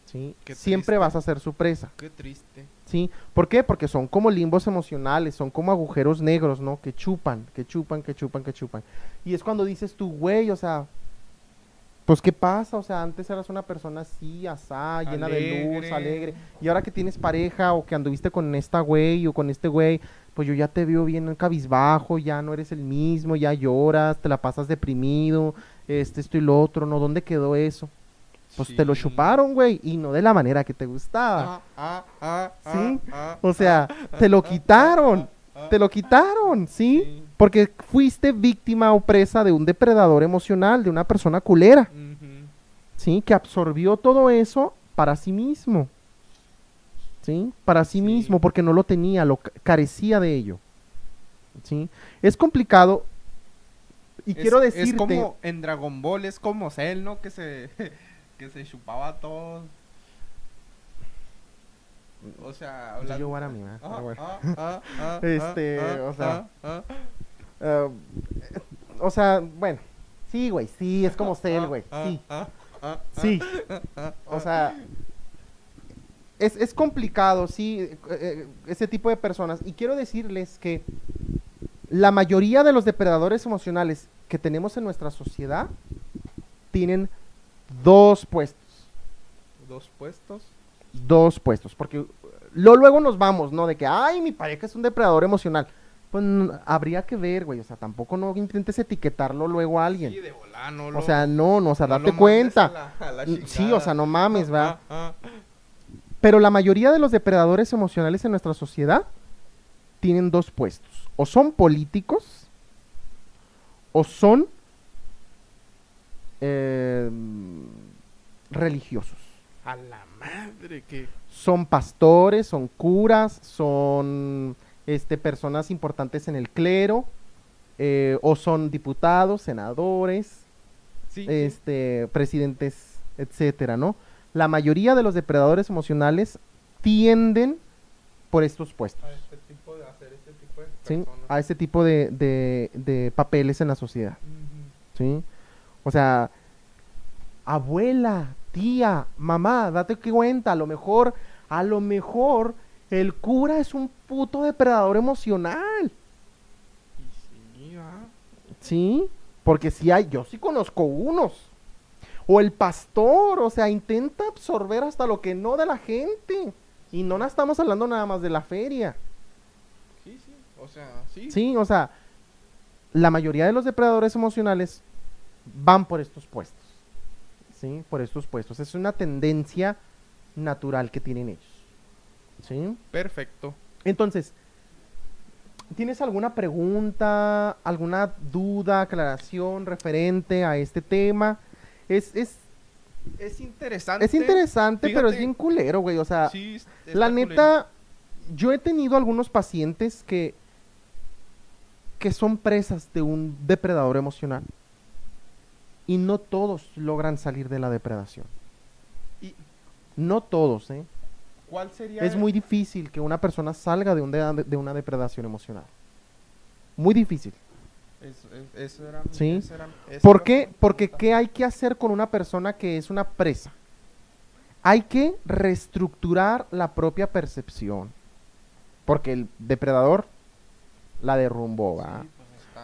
¿sí? Siempre vas a ser su presa. Qué triste. ¿sí? ¿Por qué? Porque son como limbos emocionales, son como agujeros negros, ¿no? Que chupan, que chupan, que chupan, que chupan. Y es cuando dices tú, güey, o sea, pues ¿qué pasa? O sea, antes eras una persona así, asá, llena de luz, Alegre. Y ahora que tienes pareja o que anduviste con esta güey o con este güey, pues yo ya te veo bien cabizbajo, ya no eres el mismo, ya lloras, te la pasas deprimido, este, esto y lo otro, ¿no? ¿Dónde quedó eso? Pues te lo chuparon, güey, y no de la manera que te gustaba. Ah, ah, ah, Sí, O sea, te lo quitaron, te lo quitaron, ¿sí? sí. Porque fuiste víctima o presa de un depredador emocional, de una persona culera. ¿sí? Que absorbió todo eso para sí mismo, ¿sí? Para sí, Sí. mismo, porque no lo tenía, lo ca- carecía de ello, ¿sí? Es complicado y Es- quiero decirte... Es como en Dragon Ball, es como Cell, ¿no? Que se, que se chupaba a todos. O sea, Yo hablando... a mí, ¿verdad? Ah, ah, ah, ah, Este, ah, o sea, ah, ah, Eh, o sea, bueno, sí, güey, sí, es como Cell, güey, ah, sí. ah, ah, Sí, ah, ah, o sea, es, es complicado, sí, eh, eh, ese tipo de personas. Y quiero decirles que la mayoría de los depredadores emocionales que tenemos en nuestra sociedad tienen dos puestos, Dos puestos. dos puestos, porque lo, luego nos vamos, ¿no? De que, ay, mi pareja es un depredador emocional. Pues habría que ver, güey, o sea, tampoco no intentes etiquetarlo luego a alguien. Sí, de volar, no O lo- sea, no, no, o sea, no date cuenta. a la- a la Sí, o sea, no mames, ¿verdad? Ah, ah, Pero la mayoría de los depredadores emocionales en nuestra sociedad tienen dos puestos. O son políticos o son eh, religiosos. A la madre que... Son pastores, son curas, son este, personas importantes en el clero, eh, o son diputados, senadores, Sí, sí. este, presidentes, etcétera, ¿no? La mayoría de los depredadores emocionales tienden por estos puestos, A este tipo de hacer este tipo de ¿sí? A este tipo de, de- de papeles en la sociedad. ¿sí? O sea, abuela, tía, mamá, date cuenta, a lo mejor, a lo mejor el cura es un puto depredador emocional, sí, ah. ¿sí? Porque si hay, yo sí conozco unos. O el pastor, o sea, intenta absorber hasta lo que no de la gente. Y no estamos hablando nada más de la feria. Sí, sí. O sea, sí. Sí, o sea, la mayoría de los depredadores emocionales van por estos puestos. Sí, por estos puestos. Es una tendencia natural que tienen ellos. ¿Sí? Perfecto. Entonces, ¿tienes alguna pregunta, alguna duda, aclaración referente a este tema? Es, es, Es interesante. es interesante, pero es bien culero, güey. O sea, Sí, la neta, yo he tenido algunos pacientes que, que son presas de un depredador emocional. Y no todos logran salir de la depredación. ¿Y No todos, ¿eh? Cuál sería? Es muy difícil que una persona salga de, un de, de una depredación emocional. Muy difícil. Eso, es- eso era Sí. eso era- ¿Por qué? Porque. ¿qué hay que hacer con una persona que es una presa? Hay que reestructurar la propia percepción. Porque el depredador la derrumbó, ¿va? Sí,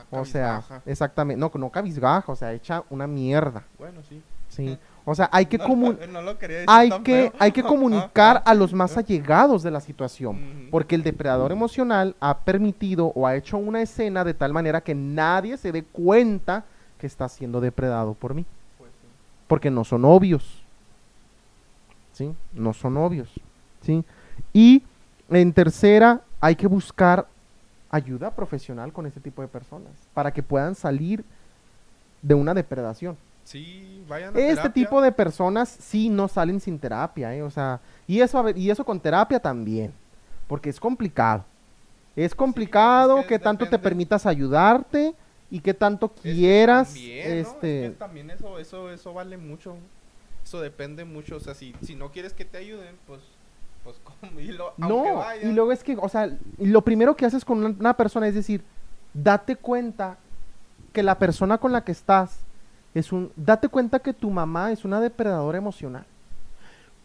pues O sea, exactamente. No, no cabizbaja, o sea, echa una mierda. Bueno, sí. Sí. O sea, hay que No, comun- no lo quería decir hay que, hay que comunicar a los más allegados de la situación. Porque el depredador emocional ha permitido o ha hecho una escena de tal manera que nadie se dé cuenta que está siendo depredado por mí. Porque no son obvios. ¿Sí? No son obvios. ¿Sí? Y en tercera, hay que buscar ayuda profesional con este tipo de personas para que puedan salir de una depredación. Sí, vayan a Este terapia. tipo de personas sí no salen sin terapia, ¿eh? O sea, y eso, a ver- y eso con terapia también, porque es complicado. Es complicado es que que tanto te permitas ayudarte y que tanto Es que quieras, también, ¿no? Es este, que también eso, eso, eso vale mucho. Eso depende mucho. O sea, si, si no quieres que te ayuden, pues, pues como, y lo, no, vayan, y luego es que, o sea, lo primero que haces con una, una persona es decir, date cuenta que la persona con la que estás es un, date cuenta que tu mamá es una depredadora emocional.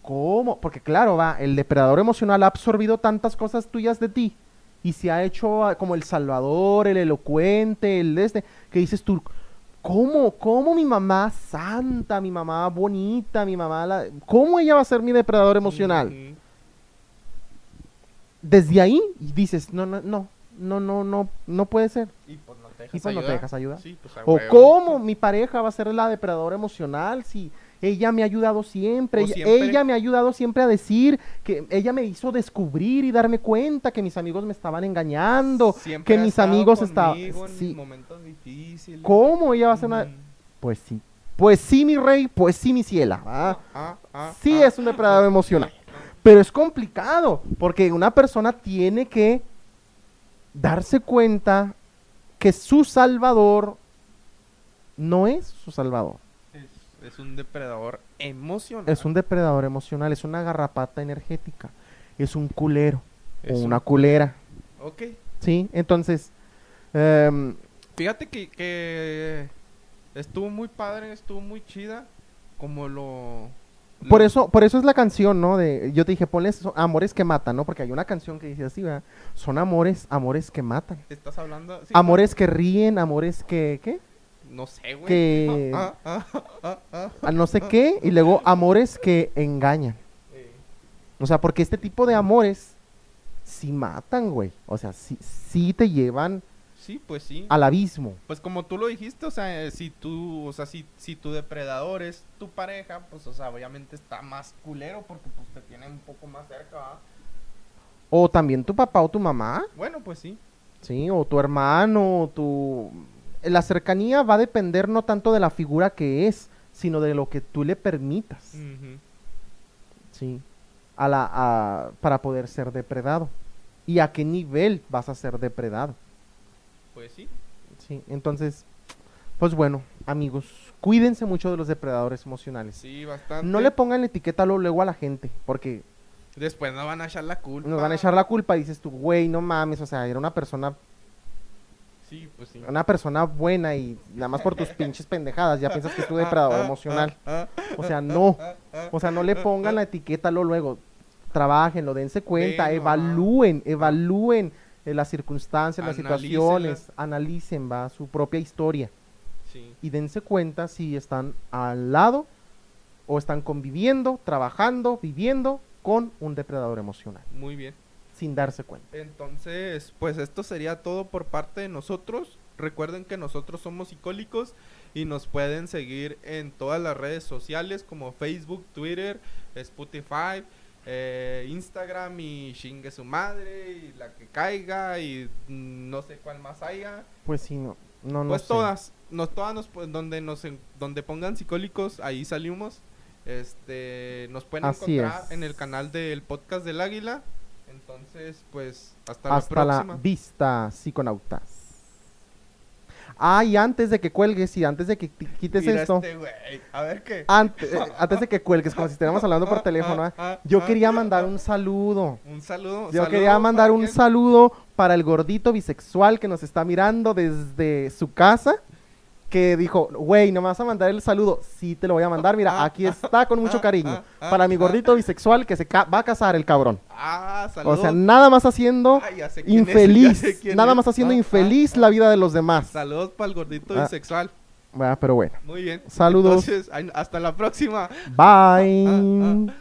¿cómo? Porque claro, va, el depredador emocional ha absorbido tantas cosas tuyas de ti y se ha hecho ah, como el salvador, el elocuente, el este, que dices tú, ¿cómo? ¿Cómo mi mamá santa, mi mamá bonita, mi mamá, la- ¿cómo ella va a ser mi depredador emocional? Desde ahí dices, no, no, no, no, no, no, no puede ser. Y pues no te dejas pues no te ayudar. dejas ayudar. Sí, pues, O huevo. cómo mi pareja va a ser la depredadora emocional si ella me ha ayudado siempre, ella, siempre- ella me ha ayudado siempre a decir que ella me hizo descubrir y darme cuenta que mis amigos me estaban engañando, Siempre que mis amigos estaban... Sí, mis momentos difíciles. ¿Cómo ella va a ser una...? Mm. Pues sí. Pues sí, mi rey, pues sí, mi ciela. ¿ah? Ah, ah, Sí ah. es un depredador emocional. Pero es complicado, porque una persona tiene que darse cuenta que su salvador no es su salvador. Es, es un depredador emocional. Es un depredador emocional, es una garrapata energética, es un culero Es o un una culera, Ok. ¿sí? Entonces, em, Fíjate que, que estuvo muy padre, estuvo muy chida. Como lo. Por eso, por eso es la canción, ¿no? De, yo te dije, ponle son amores que matan, ¿no? Porque hay una canción que dice así, ¿verdad? Son amores, amores que matan. Estás hablando. sí, Amores que ríen, amores que, ¿qué? No sé, güey. que- Ah, ah, ah, no sé qué, y luego amores que engañan. O sea, porque este tipo de amores sí matan, güey. O sea, sí, sí te llevan Sí, pues sí. al abismo. Pues como tú lo dijiste, o sea, eh, si tú, o sea, si, si tu depredador es tu pareja, pues, o sea, obviamente está más culero porque pues te tiene un poco más cerca, ¿va? O también tu papá o tu mamá, Bueno, pues sí. ¿sí? O tu hermano, o tu... La cercanía va a depender no tanto de la figura que es, sino de lo que tú le permitas. ¿sí? A la, a- para poder ser depredado. ¿Y a qué nivel vas a ser depredado? Pues sí. Sí, entonces, pues bueno, amigos, cuídense mucho de los depredadores emocionales. Sí, bastante. No le pongan la etiqueta luego, a la gente, porque Después nos van a echar la culpa. nos van a echar la culpa y dices tú, güey, no mames, o sea, era una persona, Sí, pues sí. una persona buena y nada más por tus pinches pendejadas ya piensas que es tu depredador emocional. O sea, no, o sea, no le pongan la etiqueta luego. Trabajenlo, dense cuenta, evalúen, evalúen eh, las circunstancias, las situaciones, analicen, va, su propia historia. Sí. y dense cuenta si están al lado o están conviviendo, trabajando, viviendo con un depredador emocional, Muy bien. sin darse cuenta. Entonces, pues esto sería todo por parte de nosotros. Recuerden que nosotros somos psicólicos y nos pueden seguir en todas las redes sociales como Facebook, Twitter, Spotify, eh, Instagram y chingue su madre y la que caiga y no sé cuál más haya. Pues sí, no, no, no pues sé. todas, nos, todas nos, donde nos donde pongan psicólicos, ahí salimos. Este, nos pueden Así encontrar es. en el canal del podcast del Águila. Entonces, pues hasta, Hasta la la próxima. vista, psiconautas. Ah, y antes de que cuelgues y antes de que quites Mira esto, este A ver qué. antes, eh, antes de que cuelgues, como si estuviéramos hablando por teléfono, ¿ah? Ah, ah, yo ah, quería ah, mandar ah. un saludo. Un saludo. Yo saludo quería mandar un quién. saludo para el gordito bisexual que nos está mirando desde su casa. Que dijo, güey, no me vas a mandar el saludo. Sí, te lo voy a mandar. Mira, aquí está con mucho cariño. Para mi gordito bisexual que se va a casar el cabrón. Ah, O sea, nada más haciendo Ah, es, infeliz. Nada es. más haciendo Ah, infeliz ah, la vida de los demás. Saludos para el gordito Ah. bisexual. Bueno, pero bueno. Muy bien. Saludos. Entonces, hasta la próxima. Bye. ah, ah.